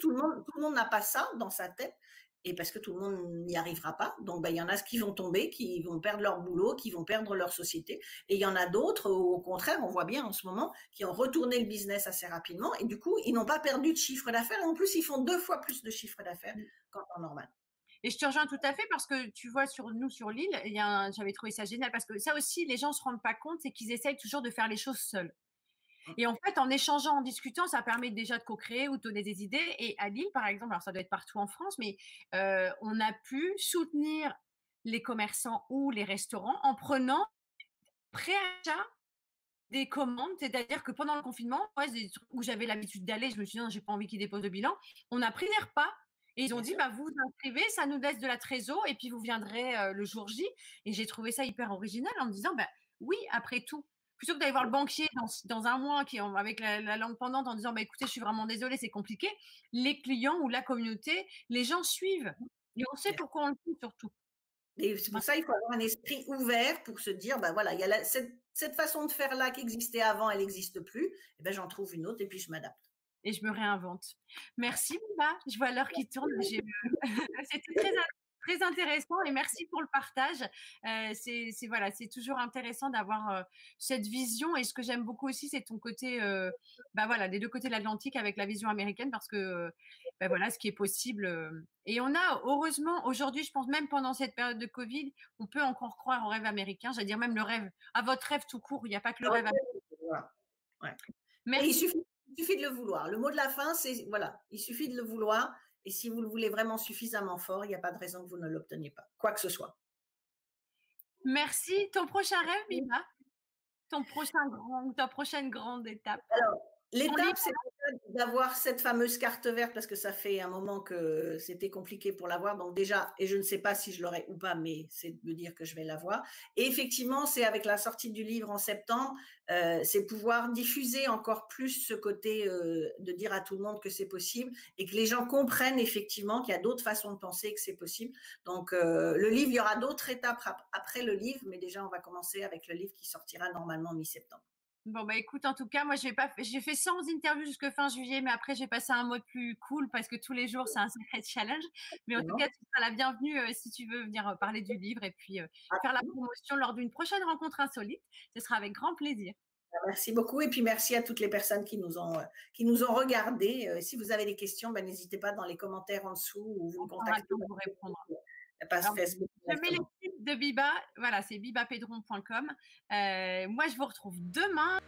tout le monde, tout le monde n'a pas ça dans sa tête et parce que tout le monde n'y arrivera pas. Donc, ben, il y en a qui vont tomber, qui vont perdre leur boulot, qui vont perdre leur société. Et il y en a d'autres, au contraire, on voit bien en ce moment, qui ont retourné le business assez rapidement. Et du coup, ils n'ont pas perdu de chiffre d'affaires. En plus, ils font deux fois plus de chiffre d'affaires qu'en temps normal. Et je te rejoins tout à fait parce que tu vois, sur nous, sur l'île, j'avais trouvé ça génial parce que ça aussi, les gens ne se rendent pas compte, c'est qu'ils essayent toujours de faire les choses seuls. Et en fait, en échangeant, en discutant, ça permet déjà de co-créer ou de donner des idées. Et à Lille, par exemple, alors ça doit être partout en France, mais euh, on a pu soutenir les commerçants ou les restaurants en prenant préachat des commandes, c'est-à-dire que pendant le confinement, où j'avais l'habitude d'aller, je me suis dit non, j'ai pas envie qu'ils déposent le bilan, on a pris des repas et ils ont dit bah vous vous inscrivez, ça nous laisse de la trésor et puis vous viendrez euh, le jour J. Et j'ai trouvé ça hyper original en me disant bah oui, après tout, plutôt que d'aller voir le banquier dans, un mois qui, avec la, langue pendante en disant bah, écoutez, je suis vraiment désolé, c'est compliqué, les clients ou la communauté, les gens suivent. Et on sait pourquoi on le fait surtout. Et c'est pour ça qu'il faut avoir un esprit ouvert pour se dire bah voilà, il y a cette, façon de faire là qui existait avant, elle n'existe plus. Et ben j'en trouve une autre et puis je m'adapte. Et je me réinvente. Merci, Mima. Je vois l'heure qui tourne. C'était très très intéressant et merci pour le partage. Euh, c'est voilà, c'est toujours intéressant d'avoir euh, cette vision et ce que j'aime beaucoup aussi, c'est ton côté, euh, bah voilà, des deux côtés de l'Atlantique avec la vision américaine parce que bah voilà, ce qui est possible. et on a heureusement aujourd'hui, je pense même pendant cette période de Covid, on peut encore croire au rêve américain. J'allais dire même le rêve, à votre rêve tout court. Il n'y a pas que le rêve. Américain. Il suffit, il suffit de le vouloir. Le mot de la fin, c'est voilà, il suffit de le vouloir et si vous le voulez vraiment suffisamment fort, il n'y a pas de raison que vous ne l'obteniez pas, quoi que ce soit. Merci. Ton prochain rêve, Mima? Ton prochain grand, ta prochaine grande étape? L'étape, c'est d'avoir cette fameuse carte verte parce que ça fait un moment que c'était compliqué pour l'avoir. Donc déjà, et je ne sais pas si je l'aurai ou pas, mais c'est de me dire que je vais l'avoir. Et effectivement, c'est avec la sortie du livre en septembre, euh, c'est pouvoir diffuser encore plus ce côté euh, de dire à tout le monde que c'est possible et que les gens comprennent effectivement qu'il y a d'autres façons de penser que c'est possible. Donc euh, le livre, il y aura d'autres étapes après le livre, mais déjà on va commencer avec le livre qui sortira normalement mi-septembre. Bon, bah écoute, en tout cas, moi, j'ai pas, j'ai fait 100 interviews jusqu'à fin juillet, mais après, j'ai passé un mode plus cool parce que tous les jours, c'est un sacré challenge. Mais en tout cas, tu seras la bienvenue euh, si tu veux venir euh, parler du livre et puis euh, faire la promotion lors d'une prochaine rencontre insolite. Ce sera avec grand plaisir. merci beaucoup et puis merci à toutes les personnes qui nous ont, qui nous ont regardés. si vous avez des questions, ben, n'hésitez pas dans les commentaires en dessous ou vous me contactez. Vous répondre. Facebook. Je mets les sites de Biba, voilà, c'est bibapedron.com. moi, je vous retrouve demain.